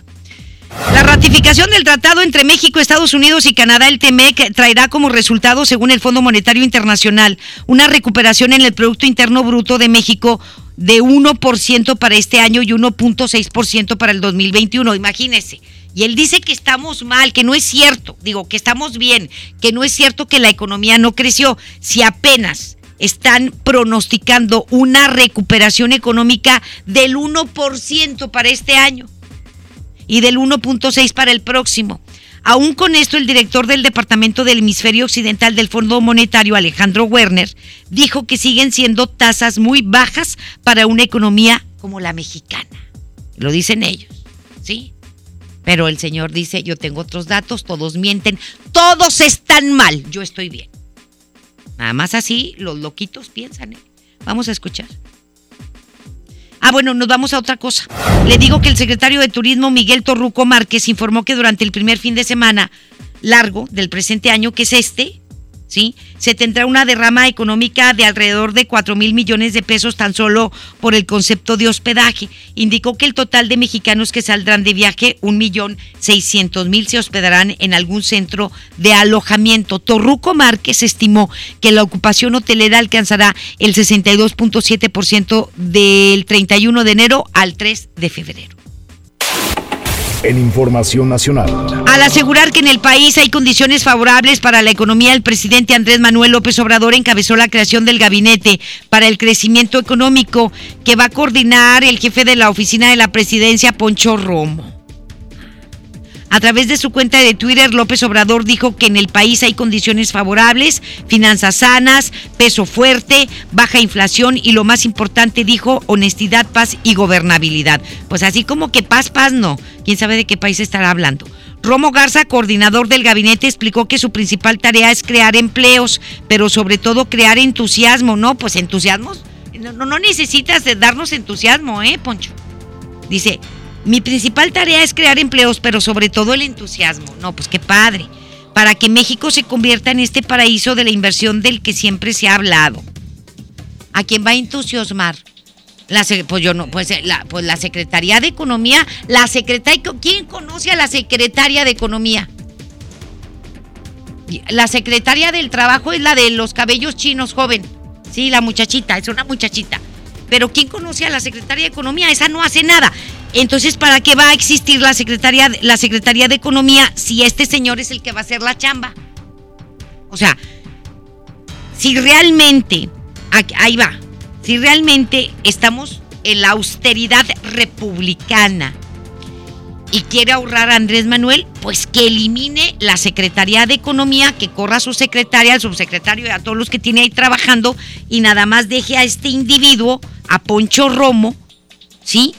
La ratificación del tratado entre México, Estados Unidos y Canadá, el TEMEC, traerá como resultado, según el Fondo Monetario Internacional, una recuperación en el Producto Interno Bruto de México de 1% para este año y 1.6% para el 2021. Imagínese. Y él dice que estamos mal, que no es cierto. Digo, que estamos bien, que no es cierto que la economía no creció. Si apenas están pronosticando una recuperación económica del 1% para este año y del 1.6 para el próximo. Aún con esto, el director del Departamento del Hemisferio Occidental del Fondo Monetario, Alejandro Werner, dijo que siguen siendo tasas muy bajas para una economía como la mexicana. Lo dicen ellos, ¿sí? Pero el señor dice, yo tengo otros datos, todos mienten, todos están mal, yo estoy bien. Nada más así los loquitos piensan, ¿eh? Vamos a escuchar. Ah, bueno, nos vamos a otra cosa. Le digo que el secretario de Turismo, Miguel Torruco Márquez, informó que durante el primer fin de semana largo del presente año, que es este, ¿sí? Se tendrá una derrama económica de alrededor de 4 mil millones de pesos tan solo por el concepto de hospedaje. Indicó que el total de mexicanos que saldrán de viaje, un millón seiscientos mil, se hospedarán en algún centro de alojamiento. Torruco Márquez estimó que la ocupación hotelera alcanzará el 62.7% del 31 de enero al 3 de febrero. En Información Nacional. Al asegurar que en el país hay condiciones favorables para la economía, el presidente Andrés Manuel López Obrador encabezó la creación del Gabinete para el Crecimiento Económico que va a coordinar el jefe de la oficina de la presidencia, Poncho Romo. A través de su cuenta de Twitter, López Obrador dijo que en el país hay condiciones favorables, finanzas sanas, peso fuerte, baja inflación y lo más importante, dijo, honestidad, paz y gobernabilidad. Pues así como que paz, paz no. ¿Quién sabe de qué país estará hablando? Romo Garza, coordinador del gabinete, explicó que su principal tarea es crear empleos, pero sobre todo crear entusiasmo, ¿no? Pues entusiasmos. No, no, necesitas de darnos entusiasmo, ¿eh, Poncho? Dice, mi principal tarea es crear empleos, pero sobre todo el entusiasmo. No, pues qué padre. Para que México se convierta en este paraíso de la inversión del que siempre se ha hablado. ¿A quién va a entusiasmar? La, pues yo no, pues la, pues la Secretaría de Economía, la secretaria, ¿quién conoce a la Secretaria de Economía? La Secretaria del Trabajo es la de los cabellos chinos, joven. Sí, la muchachita, es una muchachita. Pero ¿quién conoce a la Secretaría de Economía? Esa no hace nada. Entonces, ¿para qué va a existir la Secretaría, la Secretaría de Economía si este señor es el que va a hacer la chamba? O sea, si realmente, ahí va, si realmente estamos en la austeridad republicana y quiere ahorrar a Andrés Manuel, pues que elimine la Secretaría de Economía, que corra a su secretaria, al subsecretario y a todos los que tiene ahí trabajando y nada más deje a este individuo, a Poncho Romo, ¿sí?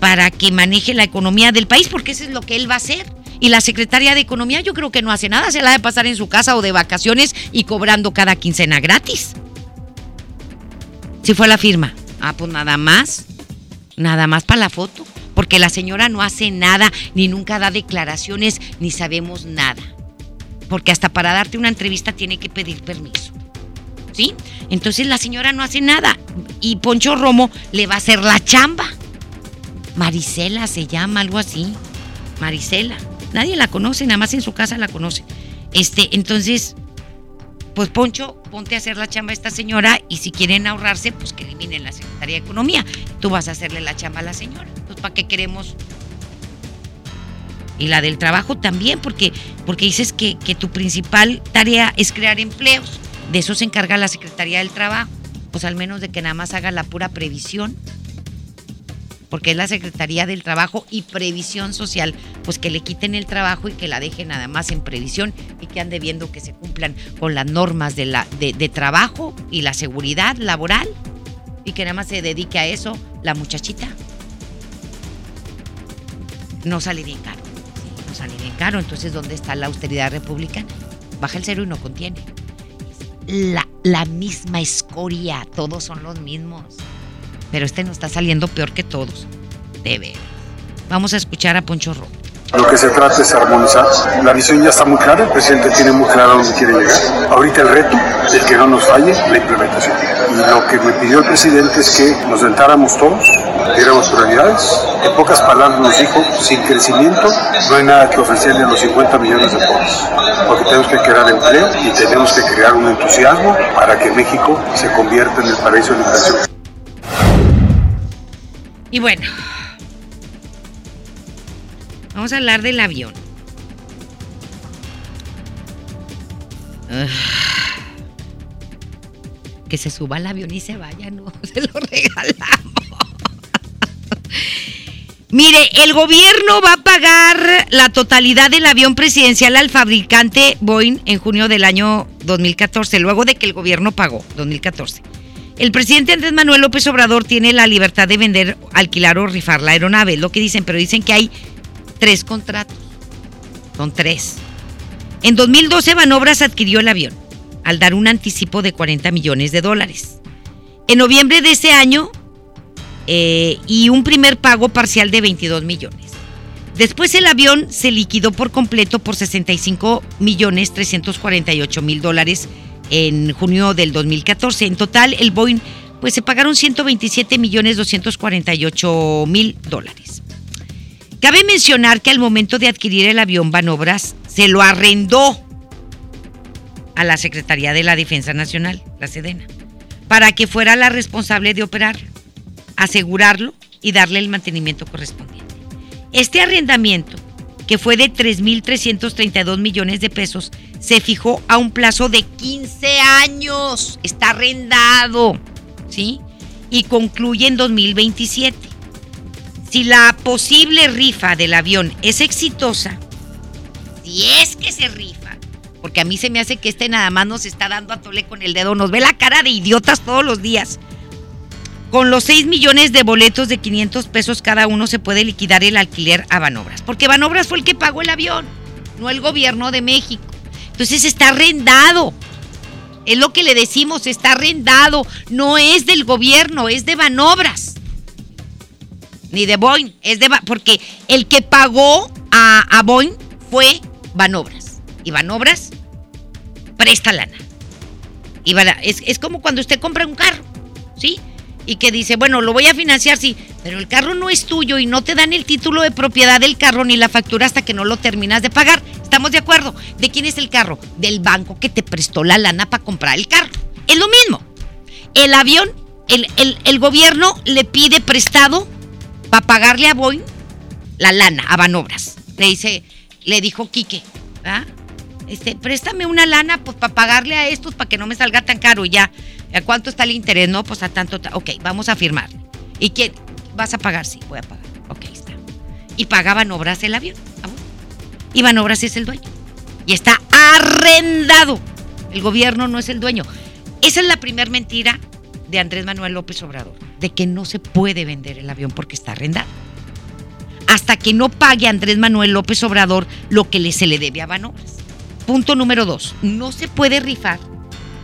Para que maneje la economía del país, porque eso es lo que él va a hacer. Y la secretaria de Economía yo creo que no hace nada, se la de pasar en su casa o de vacaciones y cobrando cada quincena gratis. Si fue la firma. Ah, pues nada más. Nada más para la foto porque la señora no hace nada, ni nunca da declaraciones, ni sabemos nada. Porque hasta para darte una entrevista tiene que pedir permiso. ¿Sí? Entonces la señora no hace nada. Y Poncho Romo le va a hacer la chamba. Marisela se llama, algo así. Marisela. Nadie la conoce, nada más en su casa la conoce. Este, entonces, pues Poncho, ponte a hacer la chamba a esta señora y si quieren ahorrarse, pues que eliminen la Secretaría de Economía. Tú vas a hacerle la chamba a la señora. Entonces, ¿para qué queremos? Y la del trabajo también, porque, porque dices que, que tu principal tarea es crear empleos. De eso se encarga la Secretaría del Trabajo. Pues al menos de que nada más haga la pura previsión porque es la Secretaría del Trabajo y Previsión Social, pues que le quiten el trabajo y que la dejen nada más en previsión y que ande viendo que se cumplan con las normas de, la, de, trabajo y la seguridad laboral y que nada más se dedique a eso la muchachita. No sale bien caro, no sale bien caro, entonces ¿dónde está la austeridad republicana? Baja el cero y no contiene. La, la misma escoria, todos son los mismos pero este nos está saliendo peor que todos. De ver. Vamos a escuchar a Poncho Romo. Lo que se trata es armonizar. La visión ya está muy clara, el presidente tiene muy claro dónde quiere llegar. Ahorita el reto es que no nos falle la implementación. Y lo que me pidió el presidente es que nos sentáramos todos, diéramos prioridades. En pocas palabras nos dijo, sin crecimiento no hay nada que ofrecerle a los 50 millones de pobres. Porque tenemos que crear empleo y tenemos que crear un entusiasmo para que México se convierta en el paraíso de la inversión. Y bueno, vamos a hablar del avión. que se suba al avión y se vaya, no, [LAUGHS] se lo regalamos. Mire, el gobierno va a pagar la totalidad del avión presidencial al fabricante Boeing en junio del año 2014, luego de que el gobierno pagó, 2014. El presidente Andrés Manuel López Obrador tiene la libertad de vender, alquilar o rifar la aeronave, es lo que dicen, pero dicen que hay tres contratos. Son tres. En 2012 Banobras adquirió el avión al dar un anticipo de 40 millones de dólares. En noviembre de ese año eh, y un primer pago parcial de 22 millones. Después el avión se liquidó por completo por 65 millones 348 mil dólares en junio del 2014. En total, el Boeing, pues se pagaron 127 millones 248 mil dólares. Cabe mencionar que al momento de adquirir el avión Banobras, se lo arrendó a la Secretaría de la Defensa Nacional, la Sedena, para que fuera la responsable de operarlo, asegurarlo y darle el mantenimiento correspondiente. Este arrendamiento, que fue de 3.332 millones de pesos, se fijó a un plazo de 15 años. Está arrendado, ¿sí? Y concluye en 2027. Si la posible rifa del avión es exitosa, si es que se rifa, porque a mí se me hace que este nada más nos está dando a tole con el dedo, nos ve la cara de idiotas todos los días. Con los 6 millones de boletos de 500 pesos cada uno se puede liquidar el alquiler a Banobras, porque Banobras fue el que pagó el avión, no el gobierno de México. Entonces está arrendado. Es lo que le decimos, está arrendado. No es del gobierno, es de Banobras. Ni de Boeing, es de porque el que pagó a, Boeing fue Banobras. Y Banobras presta lana. Y es, es como cuando usted compra un carro, ¿sí? Y que dice, bueno, lo voy a financiar, sí, pero el carro no es tuyo y no te dan el título de propiedad del carro ni la factura hasta que no lo terminas de pagar. ¿Estamos de acuerdo? ¿De quién es el carro? Del banco que te prestó la lana para comprar el carro. Es lo mismo. El avión, el, el, gobierno le pide prestado para pagarle a Boeing la lana, a Banobras. Le dice, le dijo Quique. Este, préstame una lana pues para pagarle a estos para que no me salga tan caro ya. ¿A cuánto está el interés? No, pues a tanto. Ok, vamos a firmar. ¿Y qué? ¿Vas a pagar? Sí, voy a pagar. Ok, está. Y pagaban obras el avión. Iván Obras es el dueño. Y está arrendado. El gobierno no es el dueño. Esa es la primera mentira de Andrés Manuel López Obrador, de que no se puede vender el avión porque está arrendado. Hasta que no pague Andrés Manuel López Obrador lo que se le debe a Banobras. Punto número dos, no se puede rifar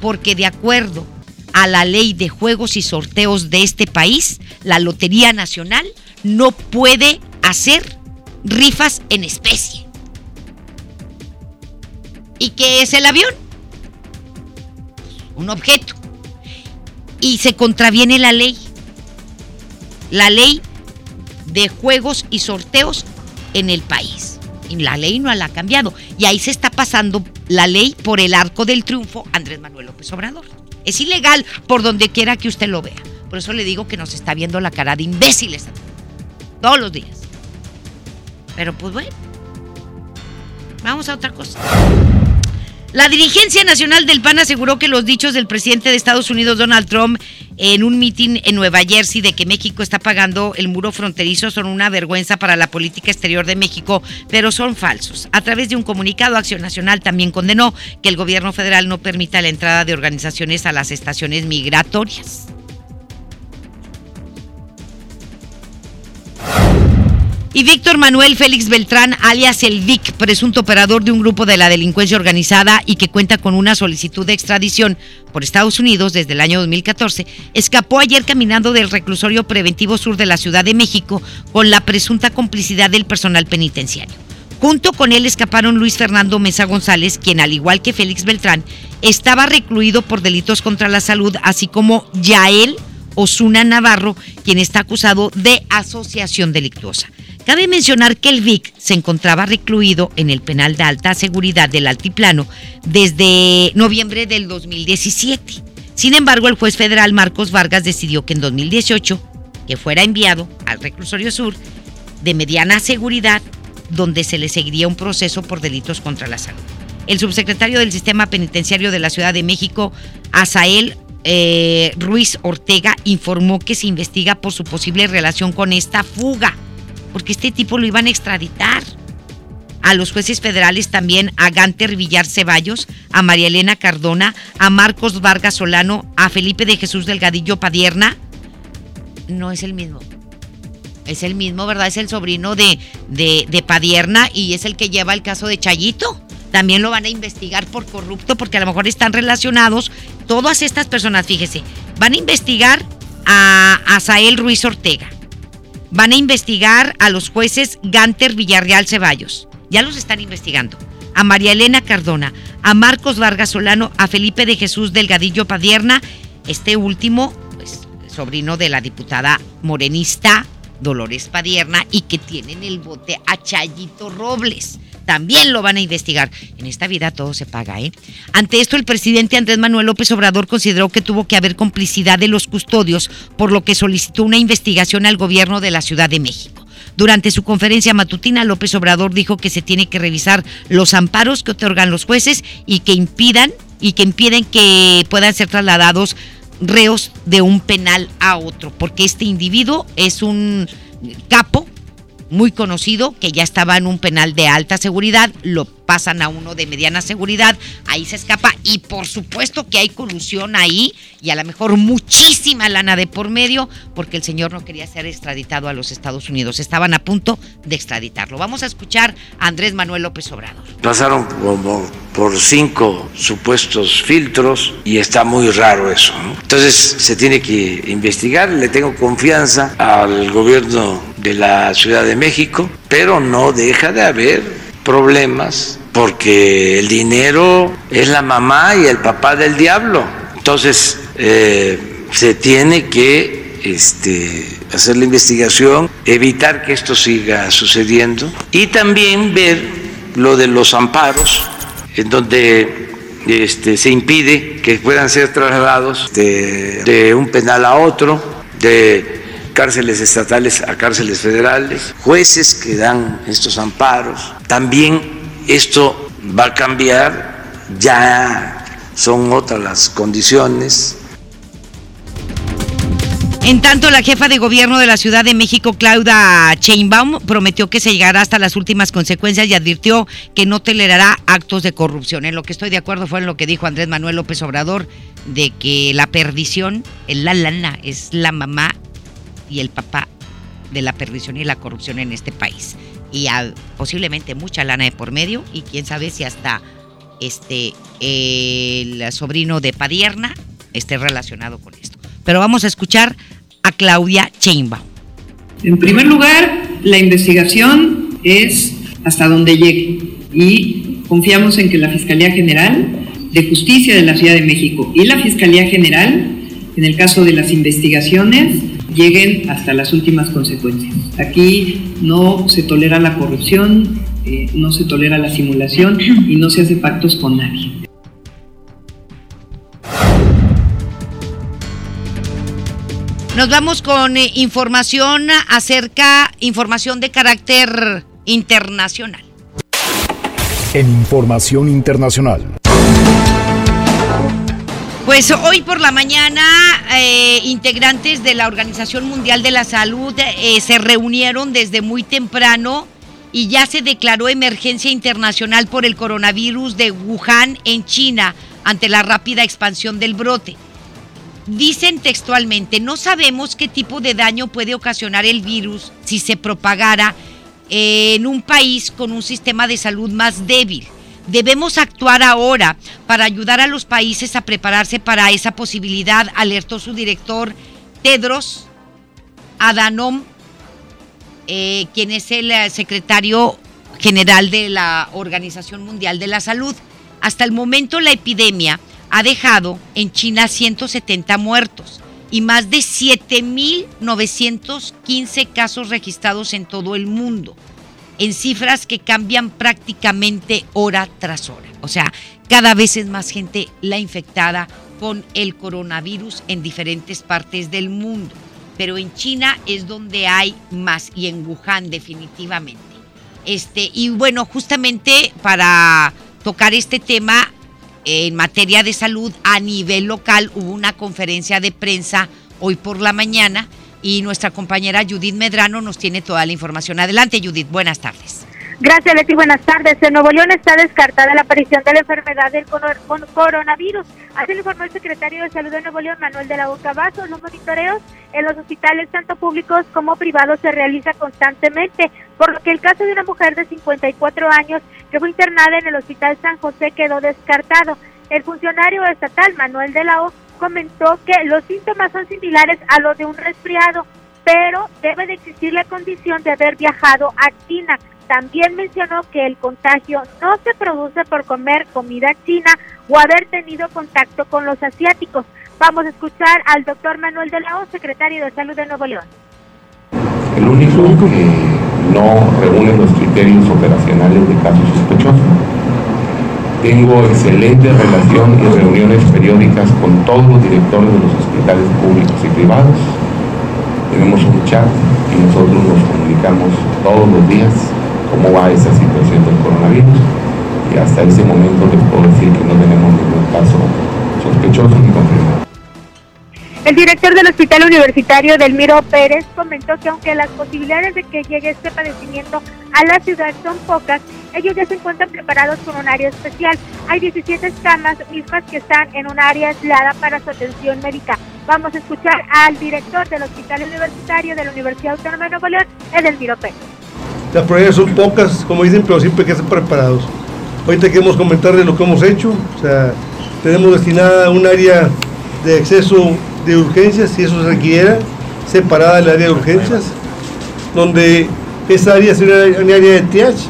porque de acuerdo a la ley de juegos y sorteos de este país, la Lotería Nacional no puede hacer rifas en especie. ¿Y qué es el avión? Un objeto. Y se contraviene la ley. La ley de juegos y sorteos en el país. La ley no la ha cambiado. Y ahí se está pasando la ley por el arco del triunfo Andrés Manuel López Obrador. Es ilegal por donde quiera que usted lo vea. Por eso le digo que nos está viendo la cara de imbéciles todos los días. Pero pues bueno, vamos a otra cosa. La dirigencia nacional del PAN aseguró que los dichos del presidente de Estados Unidos, Donald Trump, en un mitin en Nueva Jersey de que México está pagando el muro fronterizo son una vergüenza para la política exterior de México, pero son falsos. A través de un comunicado, Acción Nacional también condenó que el gobierno federal no permita la entrada de organizaciones a las estaciones migratorias. Y Víctor Manuel Félix Beltrán, alias el Vic, presunto operador de un grupo de la delincuencia organizada y que cuenta con una solicitud de extradición por Estados Unidos desde el año 2014, escapó ayer caminando del reclusorio preventivo sur de la Ciudad de México con la presunta complicidad del personal penitenciario. Junto con él escaparon Luis Fernando Mesa González, quien al igual que Félix Beltrán, estaba recluido por delitos contra la salud, así como Yael Osuna Navarro, quien está acusado de asociación delictuosa. Cabe mencionar que el Vic se encontraba recluido en el penal de alta seguridad del Altiplano desde noviembre del 2017. Sin embargo, el juez federal Marcos Vargas decidió que en 2018 que fuera enviado al reclusorio sur de mediana seguridad donde se le seguiría un proceso por delitos contra la salud. El subsecretario del Sistema Penitenciario de la Ciudad de México, Asael eh, Ruiz Ortega, informó que se investiga por su posible relación con esta fuga porque este tipo lo iban a extraditar. A los jueces federales también, a Ganter Villar Ceballos, a María Elena Cardona, a Marcos Vargas Solano, a Felipe de Jesús Delgadillo Padierna. No es el mismo. Es el mismo, ¿verdad? Es el sobrino de, de, de Padierna y es el que lleva el caso de Chayito también lo van a investigar por corrupto porque a lo mejor están relacionados todas estas personas, fíjese, van a investigar a Asael Ruiz Ortega, Van a investigar a los jueces Ganter Villarreal Ceballos. Ya los están investigando. a María Elena Cardona, a Marcos Vargas Solano, a Felipe de Jesús Delgadillo Padierna, este último, pues, sobrino de la diputada morenista Dolores Padierna y que tiene en el bote a Chayito Robles. También lo van a investigar. En esta vida todo se paga, ¿eh? Ante esto, el presidente Andrés Manuel López Obrador consideró que tuvo que haber complicidad de los custodios, por lo que solicitó una investigación al gobierno de la Ciudad de México. Durante su conferencia matutina, López Obrador dijo que se tiene que revisar los amparos que otorgan los jueces y que impidan y que impiden que puedan ser trasladados reos de un penal a otro, porque este individuo es un capo muy conocido que ya estaba en un penal de alta seguridad, lo pasan a uno de mediana seguridad, ahí se escapa y por supuesto que hay colusión ahí y a lo mejor muchísima lana de por medio porque el señor no quería ser extraditado a los Estados Unidos, estaban a punto de extraditarlo. Vamos a escuchar a Andrés Manuel López Obrador. Pasaron como por cinco supuestos filtros y está muy raro eso. Entonces se tiene que investigar, le tengo confianza al gobierno de la Ciudad de México, pero no deja de haber problemas porque el dinero es la mamá y el papá del diablo. Entonces eh, se tiene que este, hacer la investigación, evitar que esto siga sucediendo y también ver lo de los amparos, en donde este, se impide que puedan ser trasladados de, de un penal a otro, de cárceles estatales a cárceles federales, jueces que dan estos amparos. También esto va a cambiar, ya son otras las condiciones. En tanto, la jefa de gobierno de la Ciudad de México, Claudia Sheinbaum, prometió que se llegará hasta las últimas consecuencias y advirtió que no tolerará actos de corrupción. En lo que estoy de acuerdo fue en lo que dijo Andrés Manuel López Obrador, de que la perdición, la lana, es la mamá y el papá de la perdición y la corrupción en este país. Y posiblemente mucha lana de por medio y quién sabe si hasta este el sobrino de Padierna esté relacionado con esto. Pero vamos a escuchar a Claudia Chainbaum. En primer lugar, la investigación es hasta donde llegue y confiamos en que la Fiscalía General de Justicia de la Ciudad de México y la Fiscalía General, en el caso de las investigaciones, lleguen hasta las últimas consecuencias. Aquí no se tolera la corrupción, eh, no se tolera la simulación y no se hace pactos con nadie. Nos vamos con eh, información acerca, información de carácter internacional. En información internacional. Pues hoy por la mañana, eh, integrantes de la Organización Mundial de la Salud eh, se reunieron desde muy temprano y ya se declaró emergencia internacional por el coronavirus de Wuhan en China ante la rápida expansión del brote. Dicen textualmente, no sabemos qué tipo de daño puede ocasionar el virus si se propagara en un país con un sistema de salud más débil. Debemos actuar ahora para ayudar a los países a prepararse para esa posibilidad, alertó su director Tedros Adhanom, eh, quien es el eh, secretario general de la Organización Mundial de la Salud. Hasta el momento la epidemia ha dejado en China 170 muertos y más de 7.915 casos registrados en todo el mundo en cifras que cambian prácticamente hora tras hora. O sea, cada vez es más gente la infectada con el coronavirus en diferentes partes del mundo. Pero en China es donde hay más y en Wuhan definitivamente. Este, y bueno, justamente para tocar este tema en materia de salud a nivel local hubo una conferencia de prensa hoy por la mañana y nuestra compañera Judith Medrano nos tiene toda la información. Adelante, Judith, buenas tardes. Gracias, Leti. Buenas tardes. En Nuevo León está descartada la aparición de la enfermedad del coronavirus. Así lo informó el secretario de Salud de Nuevo León, Manuel de la Boca Vaso. Los monitoreos en los hospitales, tanto públicos como privados, se realiza constantemente, por lo que el caso de una mujer de 54 años que fue internada en el Hospital San José quedó descartado. El funcionario estatal, Manuel de la O, comentó que los síntomas son similares a los de un resfriado, pero debe de existir la condición de haber viajado a China. también mencionó que el contagio no se produce por comer comida china o haber tenido contacto con los asiáticos. Vamos a escuchar al doctor Manuel de la O, secretario de Salud de Nuevo León. El único que no reúne los criterios operacionales de casos sospechosos. Tengo excelente relación y reuniones periódicas con todos los directores de los hospitales públicos y privados. Tenemos un chat y nosotros nos comunicamos todos los días cómo va esa situación del coronavirus. Y hasta ese momento les puedo decir que no tenemos ningún caso sospechoso ni confirmado. El director del Hospital Universitario Delmiro Pérez comentó que aunque las posibilidades de que llegue este padecimiento a la ciudad son pocas, ellos ya se encuentran preparados con un área especial. Hay 17 camas mismas que están en un área aislada para su atención médica. Vamos a escuchar al director del Hospital Universitario de la Universidad Autónoma de Nuevo León, Edelmiro Pérez. Las probabilidades son pocas, como dicen, pero siempre que estar preparados. Ahorita queremos comentarles lo que hemos hecho. O sea, tenemos destinada un área de acceso de urgencias, si eso se requiera, separada del área de urgencias, donde esa área sería un área de triage.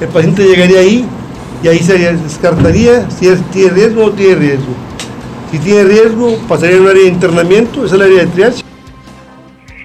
El paciente llegaría ahí y ahí se descartaría si tiene riesgo o no tiene riesgo. Si tiene riesgo, pasaría a un área de internamiento, esa es el área de triage.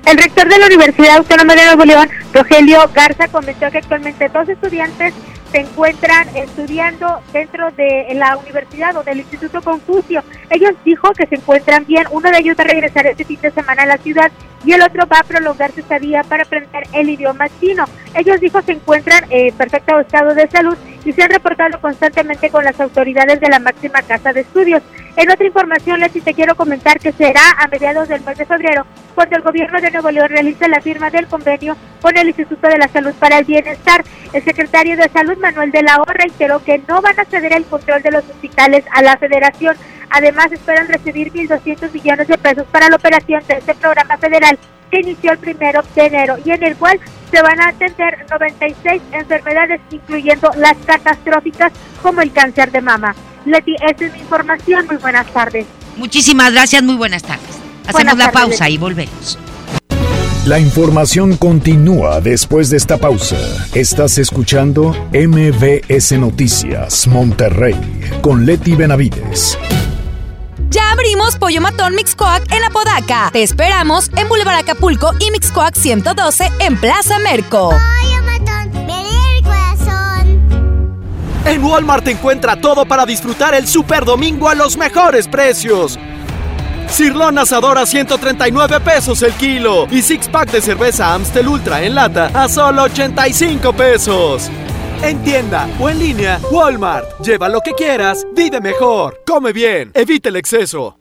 El rector de la Universidad Autónoma de Nuevo León, Rogelio Garza, comentó que actualmente dos estudiantes se encuentran estudiando dentro de la universidad o del Instituto Confucio. Ellos dijo que se encuentran bien. Uno de ellos va a regresar este fin de semana a la ciudad y el otro va a prolongar su estadía para aprender el idioma chino. Ellos dijo se encuentran en perfecto estado de salud y se han reportado constantemente con las autoridades de la máxima casa de estudios. En otra información, Leslie, te quiero comentar que será a mediados del mes de febrero cuando el gobierno de Nuevo León realice la firma del convenio con el Instituto de la Salud para el Bienestar. El secretario de Salud, Manuel de la O, reiteró que no van a ceder el control de los hospitales a la federación. Además, esperan recibir 1.200 millones de pesos para la operación de este programa federal que inició el primero de enero y en el cual se van a atender 96 enfermedades, incluyendo las catastróficas como el cáncer de mama. Leti, esa es mi información. Muy buenas tardes. Muchísimas gracias, muy buenas tardes. Hacemos la pausa y volvemos. La información continúa después de esta pausa. Estás escuchando MBS Noticias Monterrey con Leti Benavides. Ya abrimos Pollo Matón Mixcoac en Apodaca. Te esperamos en Boulevard Acapulco y Mixcoac 112 en Plaza Merco. Pollo Matón, viene el corazón. En Walmart encuentra todo para disfrutar el Super Domingo a los mejores precios. Cirlón asador a 139 pesos el kilo y six pack de cerveza Amstel Ultra en lata a solo 85 pesos. En tienda o en línea, Walmart. Lleva lo que quieras, vive mejor, come bien, evita el exceso.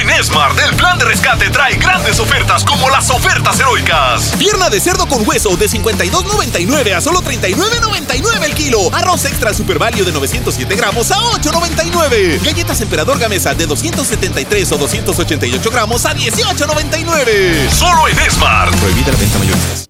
En Smart, el plan de rescate trae grandes ofertas como las ofertas heroicas. Pierna de cerdo con hueso de 52.99 a solo 39.99 el kilo. Arroz extra super value de 907 gramos a 8.99. Galletas emperador gamesa de 273 o 288 gramos a 18.99. Solo en Smart. Prohibida la venta mayoristas.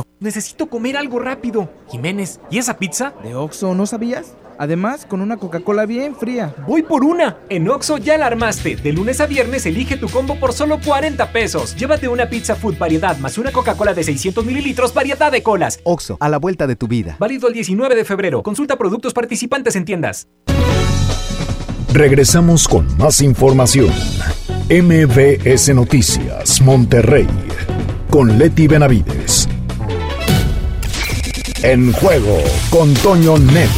Necesito comer algo rápido. Jiménez, ¿y esa pizza? ¿De Oxo no sabías? Además, con una Coca-Cola bien fría. Voy por una. En Oxo ya la armaste. De lunes a viernes elige tu combo por solo 40 pesos. Llévate una pizza food variedad más una Coca-Cola de 600 mililitros variedad de colas. Oxo, a la vuelta de tu vida. Válido el 19 de febrero. Consulta productos participantes en tiendas. Regresamos con más información. MBS Noticias, Monterrey. Con Leti Benavides. En juego con Toño Net.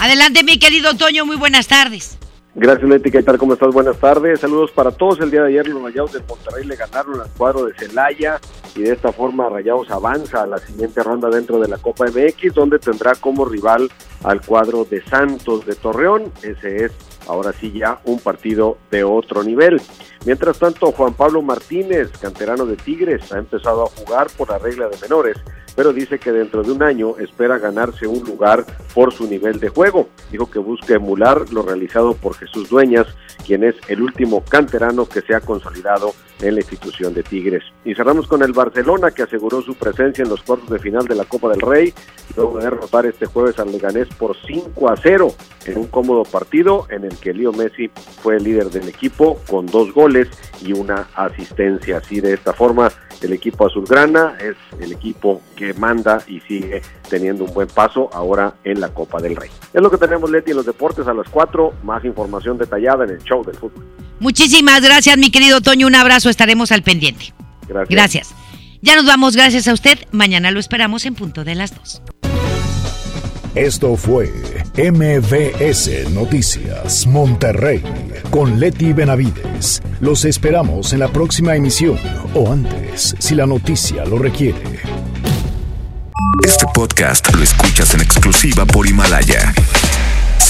Adelante, mi querido Toño, muy buenas tardes. Gracias, Leti. ¿Qué tal? ¿Cómo estás? Buenas tardes. Saludos para todos. El día de ayer los Rayados del Monterrey le ganaron al cuadro de Celaya y de esta forma Rayados avanza a la siguiente ronda dentro de la Copa MX, donde tendrá como rival al cuadro de Santos de Torreón. Ese es ahora sí ya un partido de otro nivel. Mientras tanto, Juan Pablo Martínez, canterano de Tigres, ha empezado a jugar por la regla de menores, pero dice que dentro de un año espera ganarse un lugar por su nivel de juego. Dijo que busca emular lo realizado por Jesús Dueñas, quien es el último canterano que se ha consolidado en la institución de Tigres. Y cerramos con el Barcelona, que aseguró su presencia en los cuartos de final de la Copa del Rey, luego de derrotar este jueves al Leganés por 5 a 0 en un cómodo partido en el que Leo Messi fue el líder del equipo con dos goles y una asistencia. Así de esta forma, el equipo azulgrana es el equipo que manda y sigue teniendo un buen paso ahora en la Copa del Rey. Es lo que tenemos, Leti, en los deportes a las 4. Más información detallada en el show del fútbol. Muchísimas gracias, mi querido Toño. Un abrazo, estaremos al pendiente. Gracias. Gracias. Ya nos vamos, gracias a usted. Mañana lo esperamos en punto de las 2. Esto fue MBS Noticias Monterrey con Leti Benavides. Los esperamos en la próxima emisión o antes, si la noticia lo requiere. Este podcast lo escuchas en exclusiva por Himalaya.